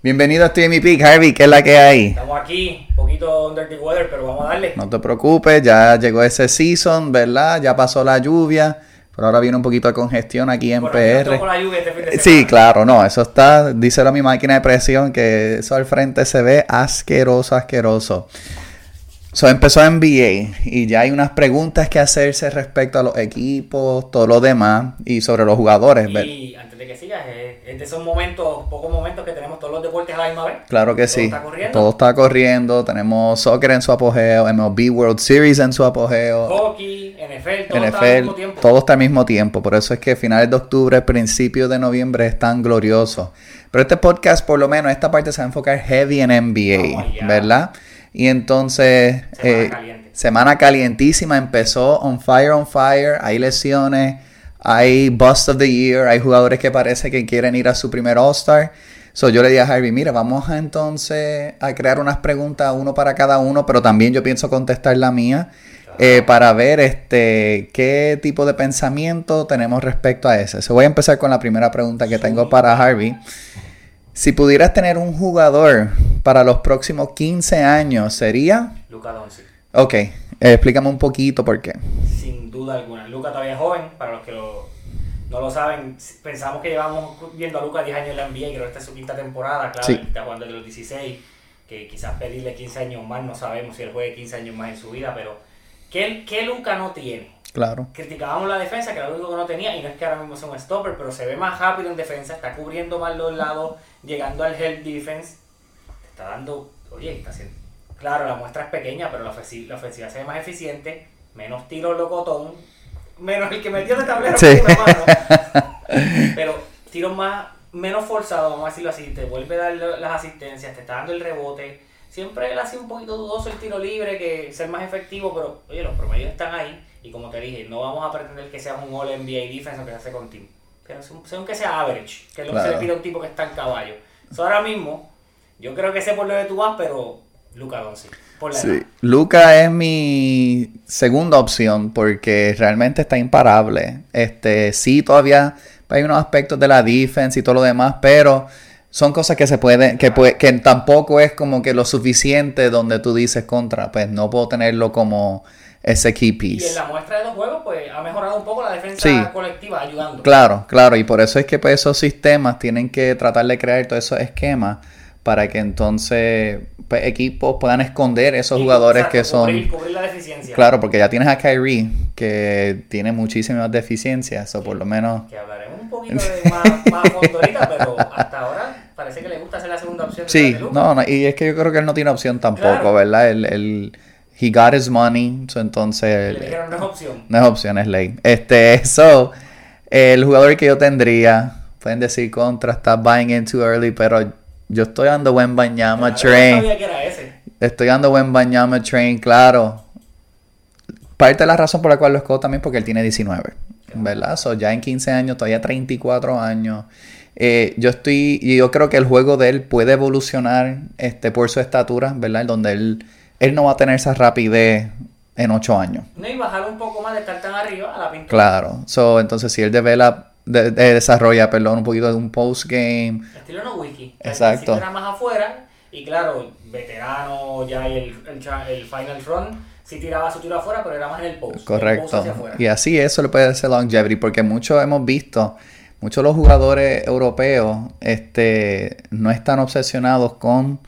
Bienvenido a Streamy Peak, Harvey, ¿qué es la que hay? Estamos aquí, un poquito under the weather, pero vamos a darle. No te preocupes, ya llegó ese season, ¿verdad? Ya pasó la lluvia, pero ahora viene un poquito de congestión aquí en Bueno, yo PR. estoy con la lluvia este fin de Sí, semana. claro, no, eso está, díselo a mi máquina de presión, que eso al frente se ve asqueroso, asqueroso. So, empezó NBA y ya hay unas preguntas que hacerse respecto a los equipos, todo lo demás y sobre los jugadores. Y de que sigas, es, es de esos momentos, pocos momentos que tenemos todos los deportes a la misma vez. Claro que Todo sí. está corriendo. Todo está corriendo. Tenemos soccer en su apogeo, MLB World Series en su apogeo. Hockey, NFL, todo está al mismo NFL, tiempo. todo está al mismo tiempo. Por eso es que finales de octubre, principios de noviembre están gloriosos. Pero este podcast, por lo menos, esta parte se va a enfocar heavy en NBA, Vamos allá. ¿verdad? Y entonces, Semana eh, caliente. semana calientísima, empezó on fire, on fire. Hay lesiones, hay bust of the year, hay jugadores que parece que quieren ir a su primer All-Star. So, yo le dije a Harvey, mira, vamos a entonces a crear unas preguntas, uno para cada uno, pero también yo pienso contestar la mía eh, para ver este qué tipo de pensamiento tenemos respecto a ese. So, voy a empezar con la primera pregunta que tengo para Harvey. Si pudieras tener un jugador para los próximos 15 años, ¿sería? Luca Doncic, Ok, eh, explícame un poquito por qué. sin duda alguna. Luca todavía es joven, para los que lo- no lo saben, pensamos que llevamos viendo a Luca 10 años en la NBA, creo que esta es su quinta temporada, claro, Sí. está jugando desde los 16, que quizás pedirle 15 años más, no sabemos si él juegue 15 años más en su vida, pero ¿qué, qué Luca no tiene? Claro. criticábamos la defensa, que era lo único que no tenía, y no es que ahora mismo sea un stopper, pero se ve más rápido en defensa, está cubriendo más los lados, llegando al help defense, te está dando, oye, está haciendo, claro, la muestra es pequeña, pero la, ofensi- la ofensiva se ve más eficiente, menos tiros locotón, menos el que metió de tablero Sí. con una mano, pero tiros más, menos forzados, vamos a decirlo así, te vuelve a dar las asistencias, te está dando el rebote, siempre él hace un poquito dudoso el tiro libre, que ser más efectivo, pero oye, los promedios están ahí, y como te dije, no vamos a pretender que sea un All NBA defense aunque se hace con team, pero sea un- sea average, que es lo que se le pide a un tipo que está en caballo. So, ahora mismo, yo creo que sé por lo de tú vas, pero Luca Doncic, Sí. Luca es mi segunda opción porque realmente está imparable. Este, sí, todavía hay unos aspectos de la defense y todo lo demás, pero son cosas que se pueden, que, puede- que tampoco es como que lo suficiente donde tú dices contra, pues no puedo tenerlo como ese key Y en piece. la muestra de dos juegos, pues ha mejorado un poco la defensa Sí. colectiva, ayudando. Claro, claro, y por eso es que pues, esos sistemas tienen que tratar de crear todos esos esquemas para que entonces pues, equipos puedan esconder esos jugadores exacto, que son... Cubrir, cubrir la deficiencia. Claro, porque ya tienes a Kyrie, que tiene muchísimas deficiencias, o por lo menos... Que hablaremos un poquito de más, más ahorita, pero hasta ahora parece que le gusta ser la segunda opción. Sí, de no, no, y es que yo creo que él no tiene opción tampoco, Claro. ¿verdad? Él, él- he got his money, so entonces... Le dijeron no es opción. No es opción, es ley. Este, so, el jugador que yo tendría, pueden decir contra, está buying in too early, pero yo estoy dando buen Banyama Yo train. No sabía que era ese. Estoy dando buen Banyama train, claro. Parte de la razón por la cual lo escojo también es porque él tiene 19, ¿verdad? So, ya en 15 años, todavía 34 años. Eh, yo estoy, y yo creo que el juego de él puede evolucionar este, por su estatura, ¿verdad? Donde él, él no va a tener esa rapidez en 8 años. No, y bajar un poco más de estar tan arriba a la pintura. Claro. So, entonces, si él devela, de- de- desarrolla, perdón, un poquito de un post-game, Estilo no wiki. Exacto. Era más afuera. Y claro, veterano, ya el, el, el final run, sí tiraba su tiro afuera, pero era más en el post. el post Correcto. afuera. Y así eso le puede hacer longevity, porque muchos hemos visto, muchos de los jugadores europeos este, no están obsesionados con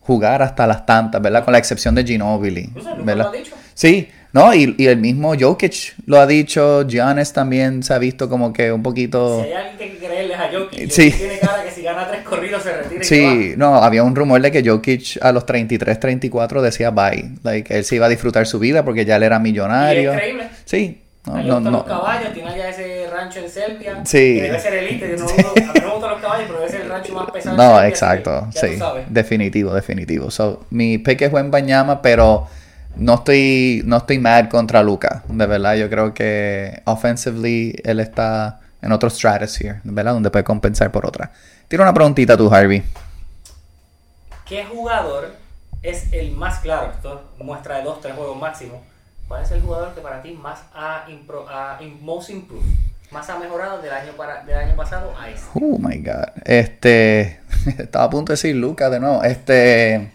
jugar hasta las tantas, ¿verdad? Con la excepción de Ginobili, Pues, ¿verdad? lo ha dicho. Sí, no, y, y el mismo Jokic lo ha dicho, Giannis también se ha visto como que un poquito... Si hay alguien que creerles a Jokic, Sí. Jokic tiene cara que si gana tres corridos se retira y Sí, no, había un rumor de que Jokic a los 33, 34 decía bye, like él se iba a disfrutar su vida porque ya él era va. Y millonario. es. Sí, no, no, no. los caballos, tiene allá ese rancho en Serbia. Sí. Que debe ser elite. no- a mí no me gustan los caballos, pero debe ser el rancho más pesado. en No, Serbia, exacto, que sí, definitivo, definitivo. So, mi pick es buen Bañama, pero no estoy, no estoy mad contra Luca, de verdad. Yo creo que offensively él está en otro stratosphere, ¿verdad? Donde puede compensar por otra. Tira una preguntita tú, Harvey. ¿Qué jugador es el más claro? Esto muestra de dos, tres juegos máximo. ¿Cuál es el jugador que para ti más ha, impro- ha im- most improved? más ha mejorado del año, para, del año pasado a este? Oh my God. Este. Estaba a punto de decir Luca de nuevo. Este.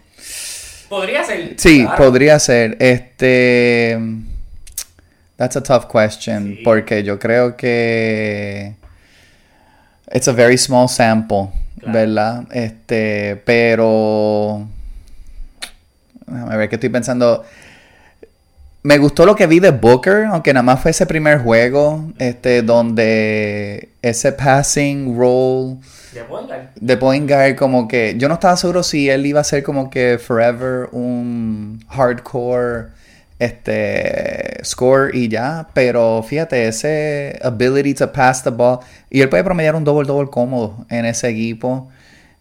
Podría ser. Sí, claro. podría ser. Este. That's a tough question. Sí. Porque yo creo que. It's a very small sample. Claro. ¿Verdad? Este. Pero. Déjame ver que estoy pensando. Me gustó lo que vi de Booker, aunque nada más fue ese primer juego, este, donde ese passing role De Poingal. de point guard como que yo no estaba seguro si él iba a ser como que forever un hardcore este score y ya, pero fíjate ese ability to pass the ball y él puede promediar un double double cómodo en ese equipo.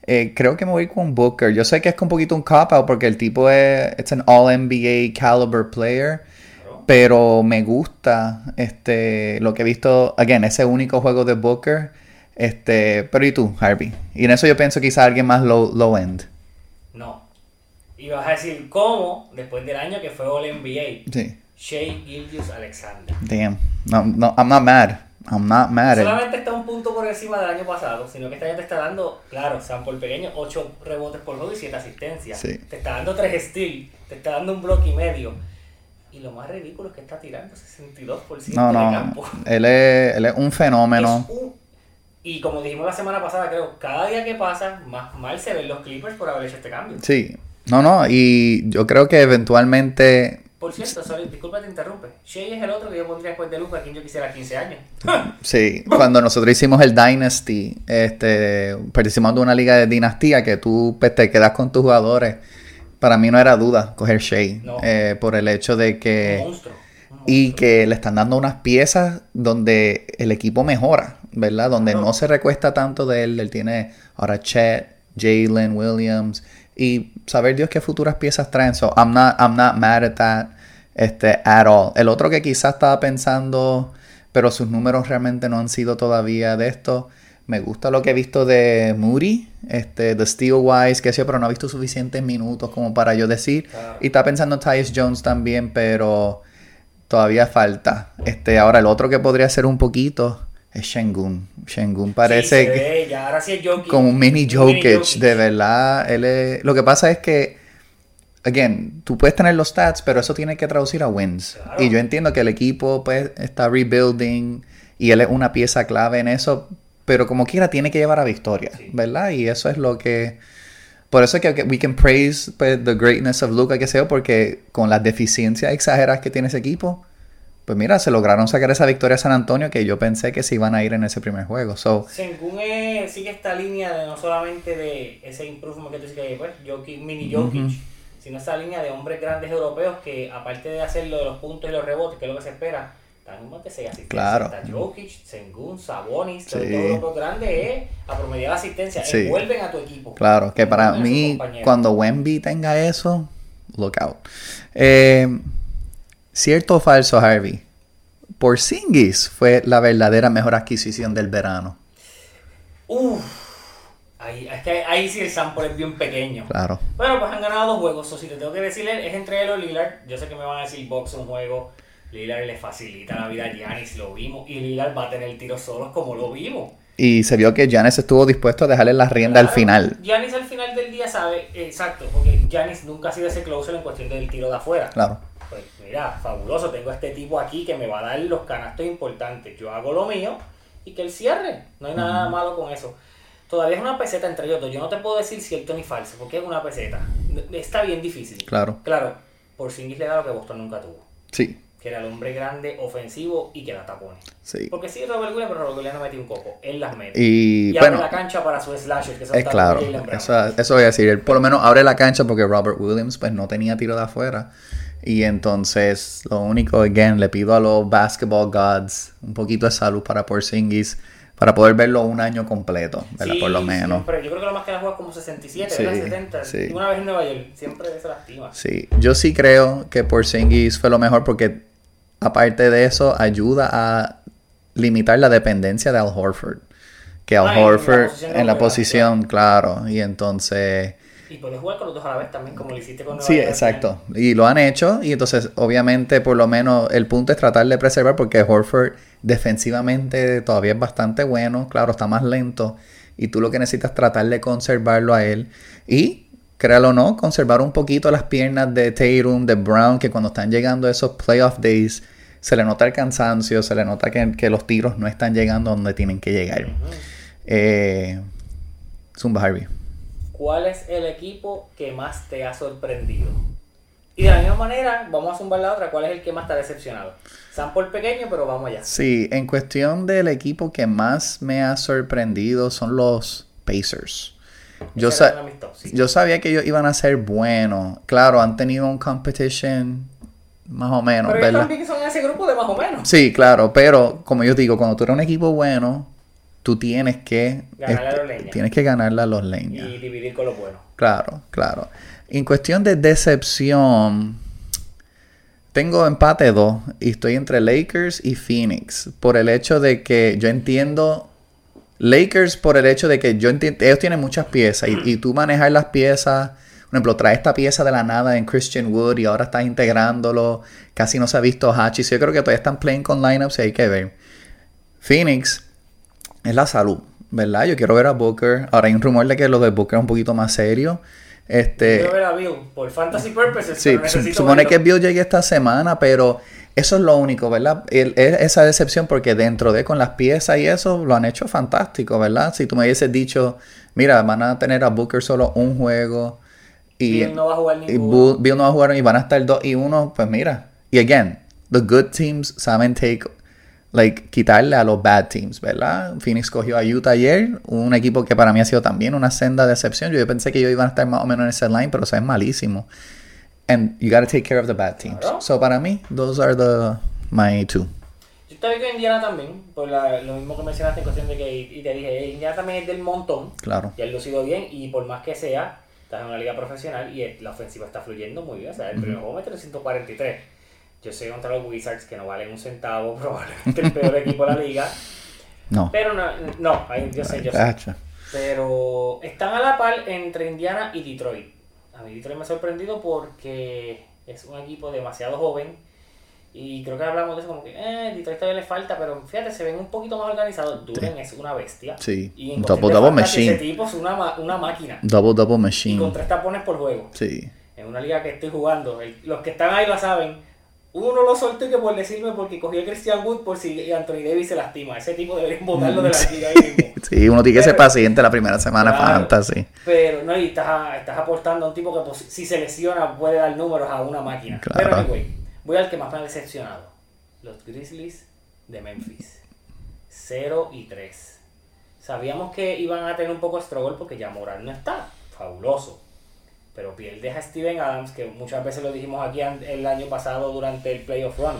Eh, creo que me voy con Booker. Yo sé que es un poquito un cop out porque el tipo es it's an all NBA caliber player. Claro. Pero me gusta este lo que he visto, again, ese único juego de Booker. Este, pero ¿y tú, Harvey? Y en eso yo pienso quizá alguien más low, low end. No. Y vas a decir, ¿cómo? Después del año que fue All NBA. Sí. Shea Gilgius Alexander. Damn. No, no, I'm not mad. I'm not mad. No solamente está un punto por encima del año pasado, sino que este año te está dando, claro, sample pequeño, 8 rebotes por juego y 7 asistencias. Sí. Te está dando 3 steals, te está dando un bloque y medio. Y lo más ridículo es que está tirando 62% No, de no. campo. Él es, él es un fenómeno. Es un- Y como dijimos la semana pasada, creo, cada día que pasa, más mal se ven los Clippers por haber hecho este cambio. Sí. No, no. Y yo creo que eventualmente. Por cierto, sorry, disculpa te interrumpe. Shea es el otro que yo pondría después de Luca, a quien yo quisiera 15 años. Sí, cuando nosotros hicimos el Dynasty, este, participamos de una liga de dinastía que tú pues, te quedas con tus jugadores. Para mí no era duda coger Shea. No. eh, por el hecho de un que. monstruo. un Y que le están dando unas piezas donde el equipo mejora, ¿verdad? Donde no se recuesta tanto de él. Él tiene ahora Chet, Jalen, Williams. Y saber Dios qué futuras piezas traen. So I'm not, I'm not mad at that este, at all. El otro que quizás estaba pensando, pero sus números realmente no han sido todavía de esto. Me gusta lo que he visto de Moody, este, de Steel Wise, que sí, pero no he visto suficientes minutos como para yo decir. Claro. Y está pensando en Tyus Jones también, pero todavía falta. Este, ahora el otro que podría ser un poquito es Shengun. Shengun Sí, parece se que- ve, ya ahora sí es Jokic. como un mini Jokic, de verdad. Él es- Lo que pasa es que, again, tú puedes tener los stats, pero eso tiene que traducir a wins. Claro. Y yo entiendo que el equipo pues está rebuilding y él es una pieza clave en eso, pero como quiera tiene que llevar a victoria, Sí. ¿verdad? Y eso es lo que... Por eso es que que we can praise pues, the greatness of Luca, que sea, porque con las deficiencias exageradas que tiene ese equipo, pues mira, se lograron sacar esa victoria a San Antonio que yo pensé que se iban a ir en ese primer juego. So, Sengun eh, sigue esta línea de no solamente de ese improvement que tú dices que pues, Jokic, mini Jokic, sino esta línea de hombres grandes europeos que aparte de hacer lo de los puntos y los rebotes, que es lo que se espera, de 6 asistencias. Claro. Está Jokic, Sengun, Sabonis, Sí. dos europeos grandes es a promediar asistencia, Sí. envuelven a tu equipo. Claro, que para mí, cuando Wemby tenga eso, look out. Eh, Cierto o falso, Harvey. Porzingis fue la verdadera mejor adquisición del verano. Uf, ahí, es que ahí sí el sample es bien pequeño. Claro. Bueno, pues han ganado dos juegos. O si te tengo que decir, es entre él o Lillard. Yo sé que me van a decir Box un juego. Lillard le facilita la vida a Giannis, lo vimos. Y Lillard va a tener tiros solos como lo vimos. Y se vio que Giannis estuvo dispuesto a dejarle la rienda al final. Giannis al final del día sabe, exacto, porque Giannis nunca ha sido ese closer en cuestión del tiro de afuera. Claro. Pues mira, fabuloso, tengo a este tipo aquí que me va a dar los canastos importantes. Yo hago lo mío y que él cierre. No hay nada malo con eso. Todavía es una peseta entre ellos dos. Yo no te puedo decir cierto ni falso, porque es una peseta. Está bien difícil. Claro. Claro, por Singis le da lo que Boston nunca tuvo. Sí. Que era el hombre grande, ofensivo y que da tapones. Sí. Porque sí, Robert Williams, pero Robert Williams no metió un coco. Él las mete. Y, Y abre bueno, la cancha para su slasher, que es claro. Eso, eso voy a decir. Él por lo menos abre la cancha porque Robert Williams pues no tenía tiro de afuera. Y entonces lo único, again, le pido a los basketball gods un poquito de salud para Porzingis para poder verlo un año completo, ¿verdad? Sí, por lo menos. siempre. Yo creo que lo más que la juega es como 67, Sí, ¿verdad? 70. sí. Una vez en Nueva York, siempre se lastima. Sí, yo sí creo que Porzingis fue lo mejor porque aparte de eso ayuda a limitar la dependencia de Al Horford. Que Al Ah, en la Horford posición en la posición, claro. Y entonces Y puedes jugar con los dos a la vez también, como lo hiciste con Nueva Sí, York. exacto. Y lo han hecho. Y entonces, obviamente, por lo menos el punto es tratar de preservar porque Horford defensivamente todavía es bastante bueno. Claro, está más lento. Y tú lo que necesitas es tratar de conservarlo a él. Y, créalo o no, conservar un poquito las piernas de Tatum, de Brown, que cuando están llegando esos playoff days, se le nota el cansancio, se le nota que, que los tiros no están llegando donde tienen que llegar. Eh, Zumba Harvey. ¿Cuál es el equipo que más te ha sorprendido? Y de la misma manera, vamos a zumbar la otra, ¿cuál es el que más te ha decepcionado? Sample pequeño, pero vamos allá. Sí, en cuestión del equipo que más me ha sorprendido son los Pacers. Yo, sa- sí. sabía que ellos iban a ser buenos. Claro, han tenido un competition más o menos, Pero ellos ¿verdad? también son ese grupo de más o menos. Sí, claro, pero como yo digo, cuando tú eres un equipo bueno, tú tienes que Ganarle a los leñas. tienes que ganarle a los leñas. Y dividir con lo bueno. Claro, claro. En cuestión de decepción, tengo empate 2 y estoy entre Lakers y Phoenix por el hecho de que yo entiendo Lakers por el hecho de que yo entiendo ellos tienen muchas piezas y, y tú manejar las piezas, por ejemplo, trae esta pieza de la nada en Christian Wood y ahora estás integrándolo, casi no se ha visto Hachi, yo creo que todavía están playing con lineups y hay que ver. Phoenix es la salud, ¿verdad? Yo quiero ver a Booker. Ahora hay un rumor de que lo de Booker es un poquito más serio. Este, Quiero ver a Bill por fantasy purposes. sí, su- supone verlo. que Bill llegue esta semana, pero eso es lo único, ¿verdad? El- es esa decepción porque dentro de con las piezas y eso lo han hecho fantástico, ¿verdad? Si tú me hubieses dicho, mira, van a tener a Booker solo un juego y, Bill no va a jugar y Bill no va a jugar y van a estar 2 y 1, pues mira. Y again, the good teams saben take, like, quitarle a los bad teams, ¿verdad? Phoenix cogió a Utah ayer, un equipo que para mí ha sido también una senda de decepción. Yo pensé que ellos iban a estar más o menos en ese line, pero o sea, es malísimo. And you gotta take care of the bad teams. Claro. So para mí, those are the my two. Yo estaba con Indiana también, por la- lo mismo que mencionaste en cuestión de que, y te dije, Indiana también es del montón, Claro. y él lucido bien, y por más que sea, estás en una liga profesional y la ofensiva está fluyendo muy bien. O sea, el primer juego mete 143. Yo sé contra los Wizards que no valen un centavo, probablemente el peor equipo de la liga. No. Pero no, no, yo sé, yo sé. Pero están a la par entre Indiana y Detroit. A mí Detroit me ha sorprendido porque es un equipo demasiado joven. Y creo que hablamos de eso como que, eh, Detroit todavía le falta, pero fíjate, se ven un poquito más organizados. Duren es una bestia. Sí. Y en Double double machine. Ese tipo es una, una máquina. Double double Y machine. con tres tapones por juego. Sí. En una liga que estoy jugando. el- los que están ahí lo saben. Uno lo solté que por decirme porque cogió a Christian Wood por si Anthony Davis se lastima. Ese tipo deberían botarlo de la liga ahí mismo. Sí, uno tiene que ser paciente la primera semana Claro. fantasy. Pero no, y estás, estás aportando a un tipo que pues, si se lesiona puede dar números a una máquina. Claro. Pero anyway, voy al que más me ha decepcionado. Los Grizzlies de Memphis. 0 y 3. Sabíamos que iban a tener un poco de struggle porque ya Moral no está. Fabuloso. Pero pierde a Steven Adams, que muchas veces lo dijimos aquí el año pasado durante el playoff run.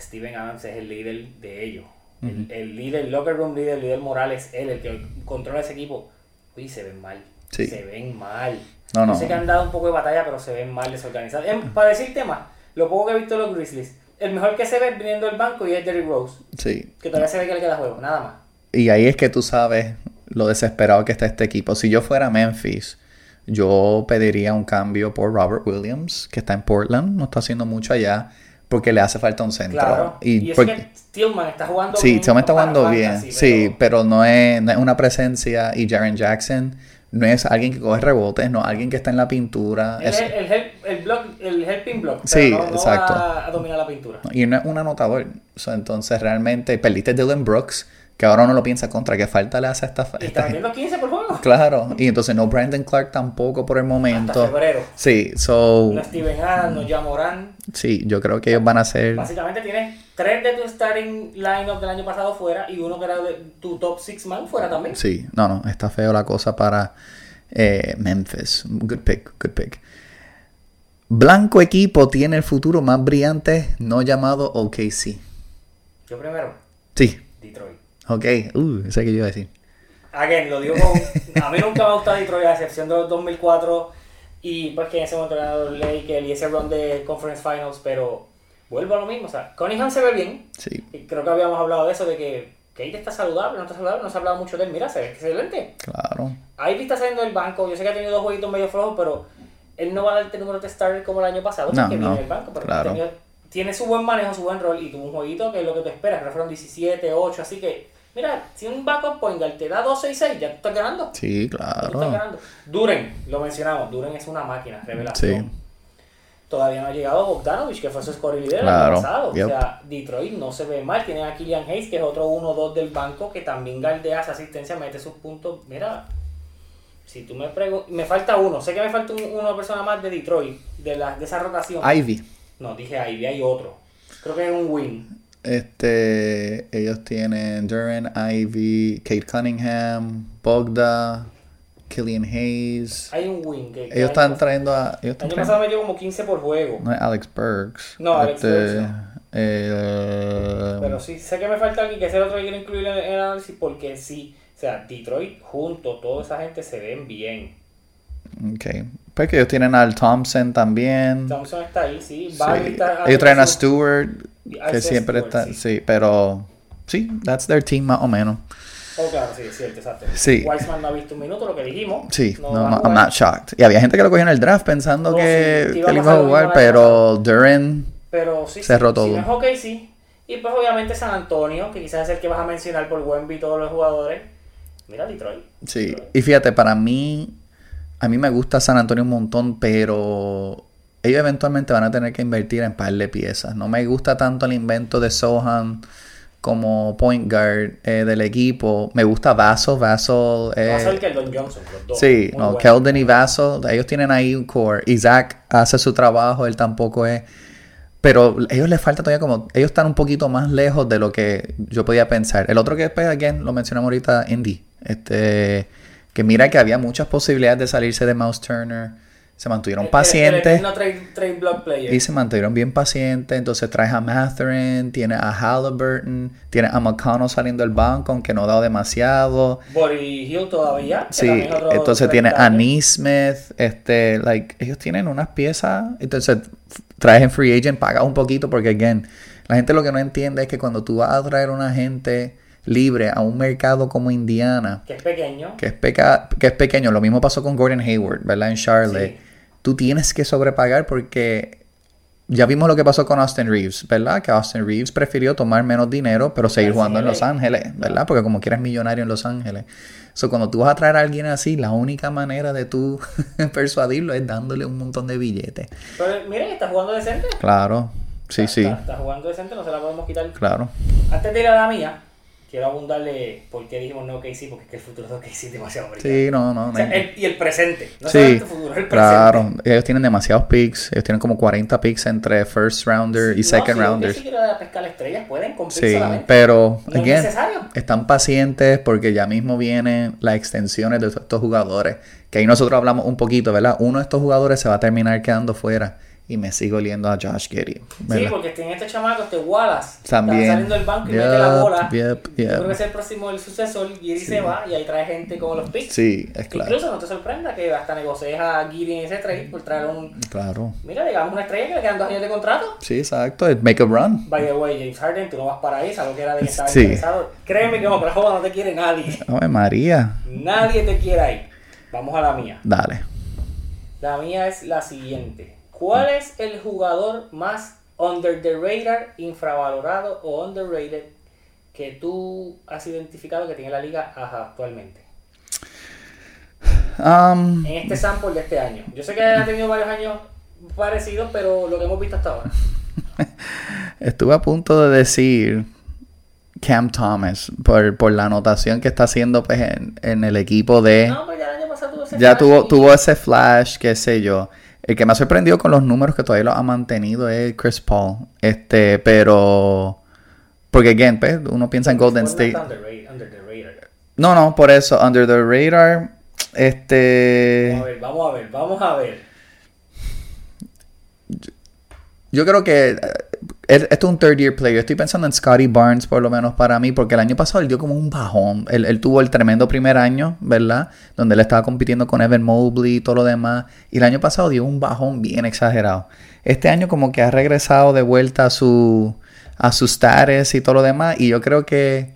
Steven Adams es el líder de ellos. el, el líder, el locker room líder, el líder moral es él, el que controla ese equipo. Uy, se ven mal. Sí. Se ven mal. No, no. Yo sé que han dado un poco de batalla, pero se ven mal desorganizados. Em, para decirte más, lo poco que he visto de los Grizzlies, el mejor que se ve viniendo del banco y es Derrick Rose, Sí. que todavía se ve que le queda juego, nada más. Y ahí es que tú sabes lo desesperado que está este equipo. Si yo fuera Memphis, yo pediría un cambio por Robert Williams, que está en Portland, no está haciendo mucho allá, porque le hace falta un centro. Claro. Y, Y, es que Tillman está jugando sí, bien Tillman está jugando bien, fantasy, sí, pero- pero no es, no es una presencia. Y Jaren Jackson no es alguien que coge rebotes, no es alguien que está en la pintura. Él es- el, help- el, block, el helping block, pero Sí, no, no exacto. va a dominar la pintura. Y no es un anotador. So, entonces realmente perdiste Dylan Brooks, que ahora uno lo piensa contra, que falta le hace a esta, Y esta está gente. metiendo 15 por juego. Claro, y entonces no Brandon Clark tampoco por el Hasta momento. febrero. Sí, so, No Steven Adams, no Jamoran. sí, yo creo que ellos van a ser, Básicamente tienes tres de tu starting lineup del año pasado fuera y uno que era de tu top six man fuera también. sí, no, no, está feo la cosa para eh, Memphis. Good pick, good pick. Blanco equipo tiene el futuro más brillante, no llamado OKC. Yo primero, Sí, Detroit. ok, uh, ese que yo iba a decir. Again, lo digo con... A mí nunca me ha gustado Detroit, a excepción de los 2004 y pues que en ese momento era los Lakers y ese run de Conference Finals, pero vuelvo a lo mismo. O sea, Cunningham se ve bien. Sí, y creo que habíamos hablado de eso, de que Kate está saludable, no está saludable, no se ha hablado mucho de él. Mira, se ve excelente. Claro. Ivy está saliendo del banco. Yo sé que ha tenido dos jueguitos medio flojos, pero él no va a darte número de starter como el año pasado, No, porque no, viene del banco. Pero claro. tenido- tiene su buen manejo, su buen rol y tuvo un jueguito que es lo que tú esperas, que fueron 17, 8. Así que, mira, si un backup point guard te da 12 y 6, ya tú estás ganando. Sí, Tú estás claro. ganando. Duren, lo mencionamos, Duren es una máquina, revelación. Sí. Todavía no ha llegado Bogdanovich, que fue su score líder el Claro, año pasado. yep. O sea, Detroit no se ve mal. Tienen a Killian Hayes, que es otro 1-2 del banco, que también galdea esa asistencia, mete sus puntos. Mira, si tú me preguntas. Me falta uno. Sé que me falta un- una persona más de Detroit, de, la, de esa rotación. Ivy. No, dije Ivy, hay otro. Creo que es un win. Este, ellos tienen Duran, Ivy, Kate Cunningham, Bogda, Killian Hayes. Hay un win. Que, Ellos el están año- trayendo a. Ellos están trayendo- metió como 15 por juego. no es Alex Burks. No, Alex Burks Este, no. eh, Pero sí, sé que me falta alguien que es el otro que quiero incluir en el análisis porque sí. O sea, Detroit junto, toda esa gente se ven bien. Ok. Pues que ellos tienen al Thompson también. Thompson está ahí, sí. Sí. Ellos traen a Stewart, que siempre Stewart, está. sí. Sí, pero. Sí, that's their team más o menos. Oh, claro, sí, cierto, exacto. Sí. No ha visto un minuto, lo que dijimos. Sí, no no, I'm not shocked. Y había gente que lo cogió en el draft pensando No, que, sí, que él iba a jugar, pero Duran. Pero sí, Cerró sí, todo. Si no es hockey, sí. Y pues obviamente San Antonio, que quizás es el que vas a mencionar por Wemby y todos los jugadores. Mira Detroit. Sí, y fíjate, para mí, a mí me gusta San Antonio un montón, pero ellos eventualmente van a tener que invertir en par de piezas. No me gusta tanto el invento de Sohan como point guard eh, del equipo. Me gusta Vaso, Vaso. Eh, que el Don Johnson, los dos. sí, Muy no, bueno. Keldon y Vaso, ellos tienen ahí un core. Isaac hace su trabajo, él tampoco es. Pero a ellos les falta todavía como. Ellos están un poquito más lejos de lo que yo podía pensar. El otro que pues, again, lo mencionamos ahorita, Indy. Este. Que mira que había muchas posibilidades de salirse de Mouse Turner. Se mantuvieron El- el- pacientes. Player. Y se mantuvieron bien pacientes. Entonces traes a Matherin, tiene a Halliburton, tiene a McConnell saliendo del banco, aunque no ha dado demasiado. Body Hill todavía. Sí, entonces trade tiene a. Neesmith, este, like, ellos tienen unas piezas, entonces traes en free agent, pagas un poquito, porque again, la gente lo que no entiende es que cuando tú vas a traer una gente libre a un mercado como Indiana, Que es pequeño. que es, peca- que es pequeño, lo mismo pasó con Gordon Hayward, ¿verdad? En Charlotte, Sí. Tú tienes que sobrepagar porque ya vimos lo que pasó con Austin Reeves, ¿verdad? Que Austin Reeves prefirió tomar menos dinero, pero seguir Así jugando en. Los Ángeles, ¿verdad? Porque como quieres millonario en Los Ángeles. So, cuando tú vas a traer a alguien así, la única manera de tú persuadirlo es dándole un montón de billetes. Pero miren, está jugando decente. Claro, sí, Está- sí, Está, está jugando decente, no se la podemos quitar. claro. Antes de ir a la mía, quiero abundarle por qué dijimos no KC, porque es que el futuro de KC es demasiado americano. Sí, no, no, O sea, no. el- y el presente. No Sí, solamente el futuro, el presente. claro. Ellos tienen demasiados picks. Ellos tienen como 40 picks entre first rounder y No, second si los rounders. KC quieren pescar estrellas, pueden cumplir Sí, solamente. pero No es again, necesario. están pacientes porque ya mismo vienen las extensiones de estos jugadores. Que ahí nosotros hablamos un poquito, ¿verdad? Uno de estos jugadores se va a terminar quedando fuera. Y me sigo oliendo a Josh Giddy. Sí, porque tiene este chamaco, este Wallace. También. Está saliendo del banco y mete la bola. yep, Yo creo que yep. es el próximo, el sucesor. Giri se va y ahí trae gente como los picks. Sí, es claro. Incluso no te sorprenda que hasta negocies a Giri en ese trade por traer un. Claro. Mira, digamos una estrella que le quedan dos años de contrato. Sí, exacto. Make a run. By the way, James Harden, tú no vas para ahí, algo que era de que estaba Sí. interesado. Créeme que Oklahoma no te quiere nadie. Ave María. Nadie te quiere ahí. Vamos a la mía. Dale. La mía es la siguiente. ¿Cuál es el jugador más under the radar, infravalorado o underrated que tú has identificado que tiene la liga ajá, actualmente? Um, En este sample de este año. Yo sé que ha tenido varios años parecidos, pero lo que hemos visto hasta ahora. Estuve a punto de decir Cam Thomas por, por la anotación que está haciendo pues, en, en el equipo de... No, pero ya el año pasado tuvo ese ya flash tuvo, y- tuvo ese flash, qué sé yo. El que me ha sorprendido con los números que todavía lo ha mantenido es Chris Paul. Este, pero... Porque, again, pues, uno piensa en Golden State. under the radar. No, no, por eso, Under the Radar, este... Vamos a ver, vamos a ver, vamos a ver. Yo creo que esto es un third year player. Estoy pensando en Scotty Barnes, por lo menos para mí, porque el año pasado él dio como un bajón. Él, él tuvo el tremendo primer año, ¿verdad? Donde él estaba compitiendo con Evan Mobley y todo lo demás. Y el año pasado dio un bajón bien exagerado. Este año como que ha regresado de vuelta a su a sus status y todo lo demás. Y yo creo que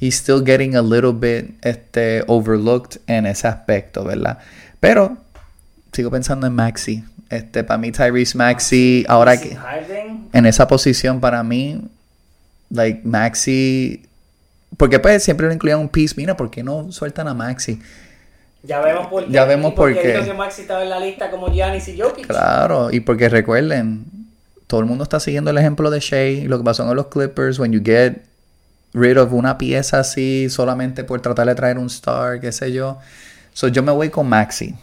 he's still getting a little bit este, overlooked en ese aspecto, ¿verdad? Pero sigo pensando en Maxi. Este, para mí Tyrese Maxi, ahora que en esa posición para mí, like Maxi, porque pues siempre lo incluían un piece, mira, ¿por qué no sueltan a Maxi? ya vemos por qué. Ya vemos por qué que Maxi estaba en la lista como Giannis y Jokic. Claro, y porque recuerden, todo el mundo está siguiendo el ejemplo de Shea, lo que pasó con los Clippers, when you get rid of una pieza así solamente por tratar de traer un star, qué sé yo. So yo me voy con Maxi.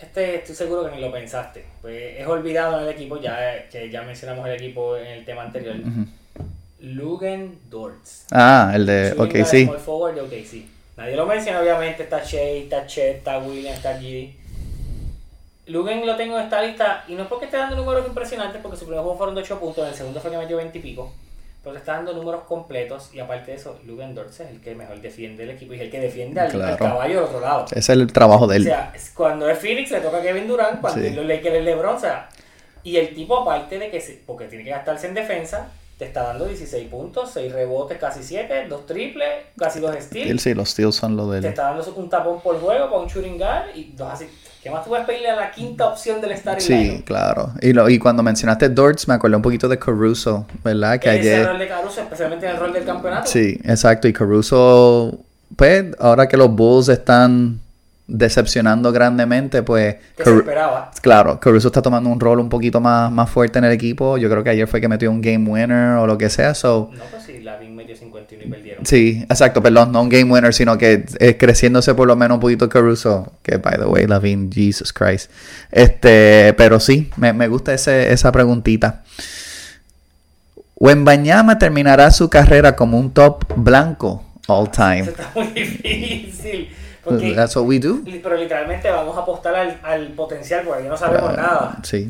Este estoy seguro que ni lo pensaste. Pues es olvidado en el equipo, ya que ya mencionamos el equipo en el tema anterior. Lugen Dortz. Ah, el de Shooting OK, guard, sí. small forward de OKC. Nadie lo menciona, obviamente. Está Shea, está Chet, está Williams, está Giddy. Lugen lo tengo en esta lista y no es porque esté dando números impresionantes, porque su primer juego fueron de 8 puntos, en el segundo fue que metió 20 y pico. Pero está dando números completos y aparte de eso, Lugen Dortz es el que mejor defiende el equipo y es el que defiende al, al Claro. caballo del otro lado. Ese es el trabajo de O él. sea, es- cuando es Phoenix le toca a Kevin Durant, cuando Sí. Lakers es LeBron, o sea, y el tipo aparte de que, se- porque tiene que gastarse en defensa, te está dando 16 puntos, 6 rebotes, casi 7, 2 triples, casi 2 Él steals, sí, los steals son lo de te él. está dando un tapón por juego para un shooting guard y dos así. ¿Qué más tú puedes pedirle a la quinta opción del starting Sí, claro. Y, lo, y cuando mencionaste Dortz, me acordé un poquito de Caruso, ¿verdad? Que Ese ayer... rol de Caruso, especialmente en el rol del campeonato. Sí, exacto. Y Caruso, pues, ahora que los Bulls están decepcionando grandemente, pues... Que se esperaba. Claro, Caruso está tomando un rol un poquito más, más fuerte en el equipo. Yo creo que ayer fue que metió un game winner o lo que sea. So, No, pues sí, Lavin metió 51 y perdieron. sí, exacto, perdón, no un game winner, sino que es creciéndose por lo menos un poquito Caruso. Que, by the way, Lavin, Jesus Christ. Este, pero sí, me, me gusta ese, esa preguntita. Wembanyama terminará su carrera como un top blanco all Eso time. está muy difícil. Porque That's what we do. Pero literalmente vamos a apostar al, al potencial porque no sabemos Ah, nada. Sí.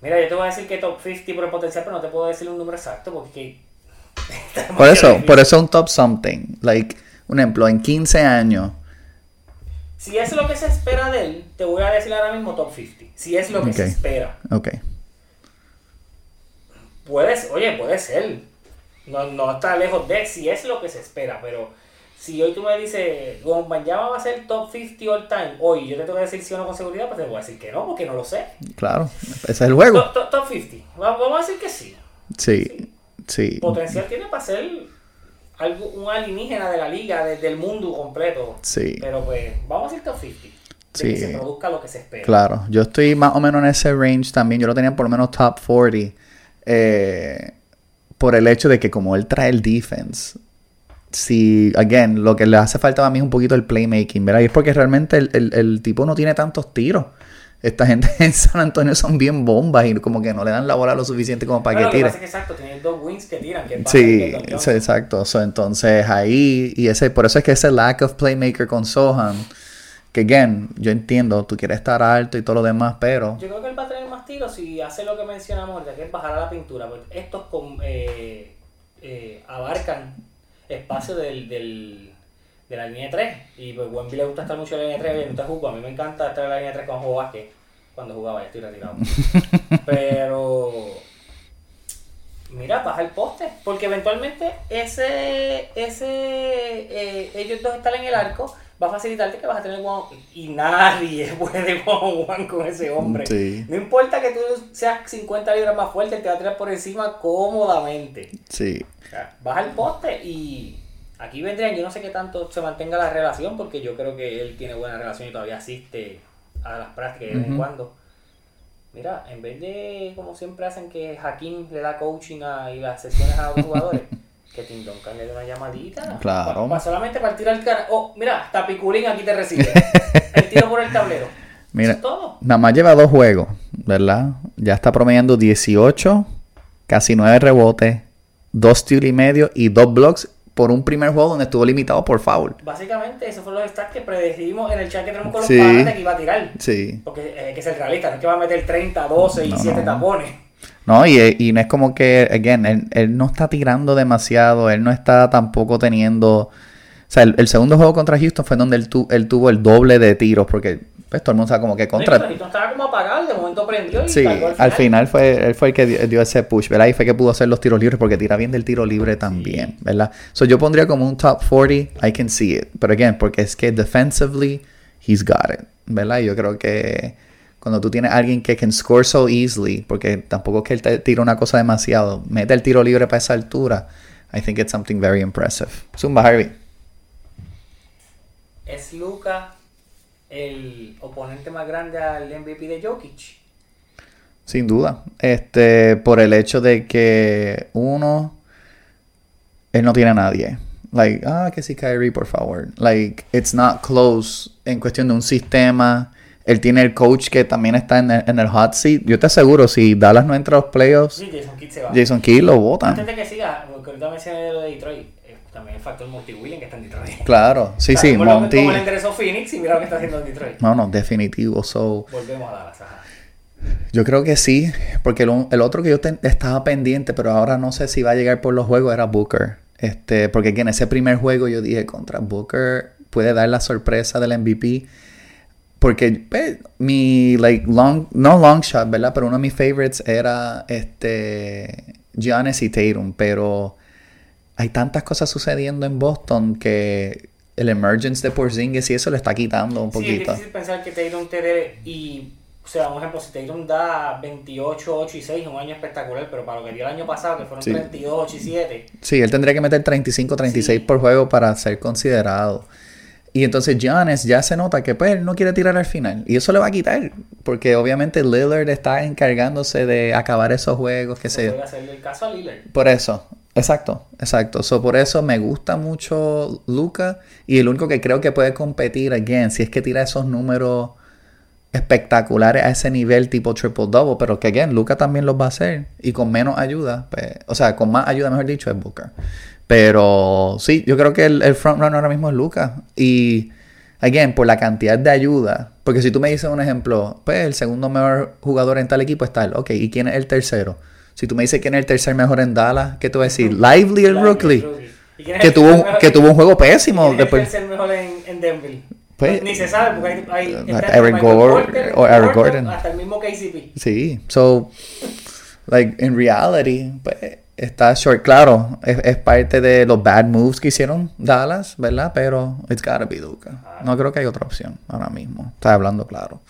Mira, yo te voy a decir que top 50 por el potencial, pero no te puedo decir un número exacto porque. Por eso, por eso un top something. Like, un ejemplo, en 15 años. Si es lo que se espera de él, te voy a decir ahora mismo top 50. Si es lo que se espera. Ok. Puedes, oye, puede ser. No, no está lejos de si es lo que se espera, pero si hoy tú me dices, Gonbanyama va a ser top 50 all time, hoy yo te tengo que decir sí o no con seguridad, pues te voy a decir que no, porque no lo sé. Claro. Ese es el juego. Top, top- top 50. Va- Vamos a decir que sí. Sí. Sí. potencial tiene para ser algo, un alienígena de la liga, de- del mundo completo. Sí. Pero pues, vamos a ir top 50. De Sí. que se produzca lo que se espera. Claro. Yo estoy más o menos en ese range también. Yo lo tenía por lo menos top 40. eh, por el hecho de que como él trae el defense. Si, again, lo que le hace falta a mí es un poquito el playmaking, ¿verdad? Y es porque realmente el, el- el tipo no tiene tantos tiros. Esta gente en San Antonio son bien bombas y como que no le dan la bola lo suficiente como para Pero que tire. es que exacto, tiene dos wings que tiran. Que Sí, sí, exacto. So, entonces ahí, y ese, por eso es que ese lack of playmaker con Sohan, que again, yo entiendo, tú quieres estar alto y todo lo demás, pero Yo creo que él va a tener más tiros si hace lo que mencionamos ahorita, que es bajar a la pintura. Porque estos con- eh, eh, abarcan espacio del, del, de la línea de 3. Y pues Wemby le gusta estar mucho en la línea de 3. Yo no te juzgo, a mí me encanta estar en la línea de 3 cuando juego básquet. Cuando jugaba, ya estoy retirado. Pero. Mira, baja el poste. Porque eventualmente ese. ese eh, ellos dos están en el arco. Va a facilitarte que vas a tener one Y nadie puede one on one con ese hombre. Sí. No importa que tú seas 50 libras más fuerte, te va a tirar por encima cómodamente. sí, Baja el poste y aquí vendrían, yo no sé qué tanto se mantenga la relación, porque yo creo que él tiene buena relación y todavía asiste a las prácticas de vez en cuando. Mira, en vez de como siempre hacen que Hakim le da coaching a, y las sesiones a los jugadores, que Tim Duncan le dé una llamadita. Claro. Pa- pa- solamente para tirar el cara. Oh, mira, hasta Piculín aquí te recibe. el tiro por el tablero. Mira. Eso es todo. nada más lleva dos juegos, ¿verdad? Ya está promediando 18, casi 9 rebotes, 2 steals y medio y 2 blocks por un primer juego donde estuvo limitado por foul. Básicamente, esos fueron los stats que predecimos en el chat que tenemos con los Sí. de que iba a tirar. Sí. Porque eh, hay que ser realista, no es que va a meter 30, 12 y No, 7 no. tapones. No, y, y no es como que, again, él, él no está tirando demasiado, él no está tampoco teniendo... O sea, el, el segundo juego contra Houston fue donde él, tu- él tuvo el doble de tiros, porque pues todo el mundo estaba como que contra. Estaba como apagado, de momento prendió y Sí, al final fue él fue el que dio, dio ese push, ¿verdad? Y fue que pudo hacer los tiros libres porque tira bien del tiro libre también, ¿verdad? So yo pondría como un top 40, I can see it. Pero again, porque es que defensively, he's got it, ¿verdad? Y yo creo que cuando tú tienes a alguien que can score so easily, porque tampoco es que él te tira una cosa demasiado, mete el tiro libre para esa altura, I think it's something very impressive. Zumba, Harvey. ¿Es Luca el oponente más grande al MVP de Jokic? Sin duda. Este, por el hecho de que uno, él no tiene a nadie. Like, ah, que sí, Kyrie, por favor. Like, it's not close en cuestión de un sistema. Él tiene el coach que también está en el, en el hot seat. Yo te aseguro, si Dallas no entra a los playoffs, Sí, Jason Kidd se va. Jason Kidd lo Antes votan. de que siga, porque ahorita mencioné lo de Detroit, también el factor Monty Williams que está en Detroit. Claro, sí, O sea, sí, como Monty. Como le ingresó Phoenix y mira lo que está haciendo en Detroit. No, no, definitivo. So, Volvemos a Dallas. Ajá. Yo creo que sí, porque el, el otro que yo ten- estaba pendiente, pero ahora no sé si va a llegar por los juegos, era Booker. Este, porque en ese primer juego yo dije contra Booker puede dar la sorpresa del MVP. Porque pues, mi, like, long, no long shot, ¿verdad? Pero uno de mis favorites era este, Giannis y Tatum. Pero hay tantas cosas sucediendo en Boston que el emergence de Porzingis y eso le está quitando un Sí, es poquito. difícil pensar que Tatum te dé y, o sea, un ejemplo, si Tatum da 28, 8 y 6, un año espectacular, pero para lo que dio el año pasado, que fueron Sí. 32, 8 y 7, Sí, él tendría que meter 35, 36 Sí. por juego para ser considerado. Y entonces Giannis ya se nota que pues él no quiere tirar al final. Y eso le va a quitar. Porque obviamente Lillard está encargándose de acabar esos juegos, que se hacerle el caso a Lillard. Por eso. Exacto, exacto. So, por eso me gusta mucho Luca. Y el único que creo que puede competir, again, si es que tira esos números espectaculares a ese nivel tipo triple double, pero que again, Luca también los va a hacer y con menos ayuda, pues, o sea, con más ayuda, mejor dicho, es Booker. Pero sí, yo creo que el, el frontrunner ahora mismo es Luca y again, por la cantidad de ayuda, porque si tú me dices un ejemplo, pues el segundo mejor jugador en tal equipo es tal, ok, ¿y quién es el tercero? Si tú me dices quién es el tercer mejor en Dallas, ¿qué te voy a decir? Lively el rookie, ¿Y quién es que tuvo, que tuvo un juego y pésimo quién es el después. tercer mejor en, en Denver? Pues, Ni se sabe, porque hay, hay uh, Gordon Porter, o Eric Gordon. Hasta el mismo KCP. Sí, so, like, in reality, pues, está short, claro, es, es parte de los bad moves que hicieron Dallas, ¿verdad? Pero it's gotta be Luca. No creo que hay otra opción ahora mismo. Está hablando claro.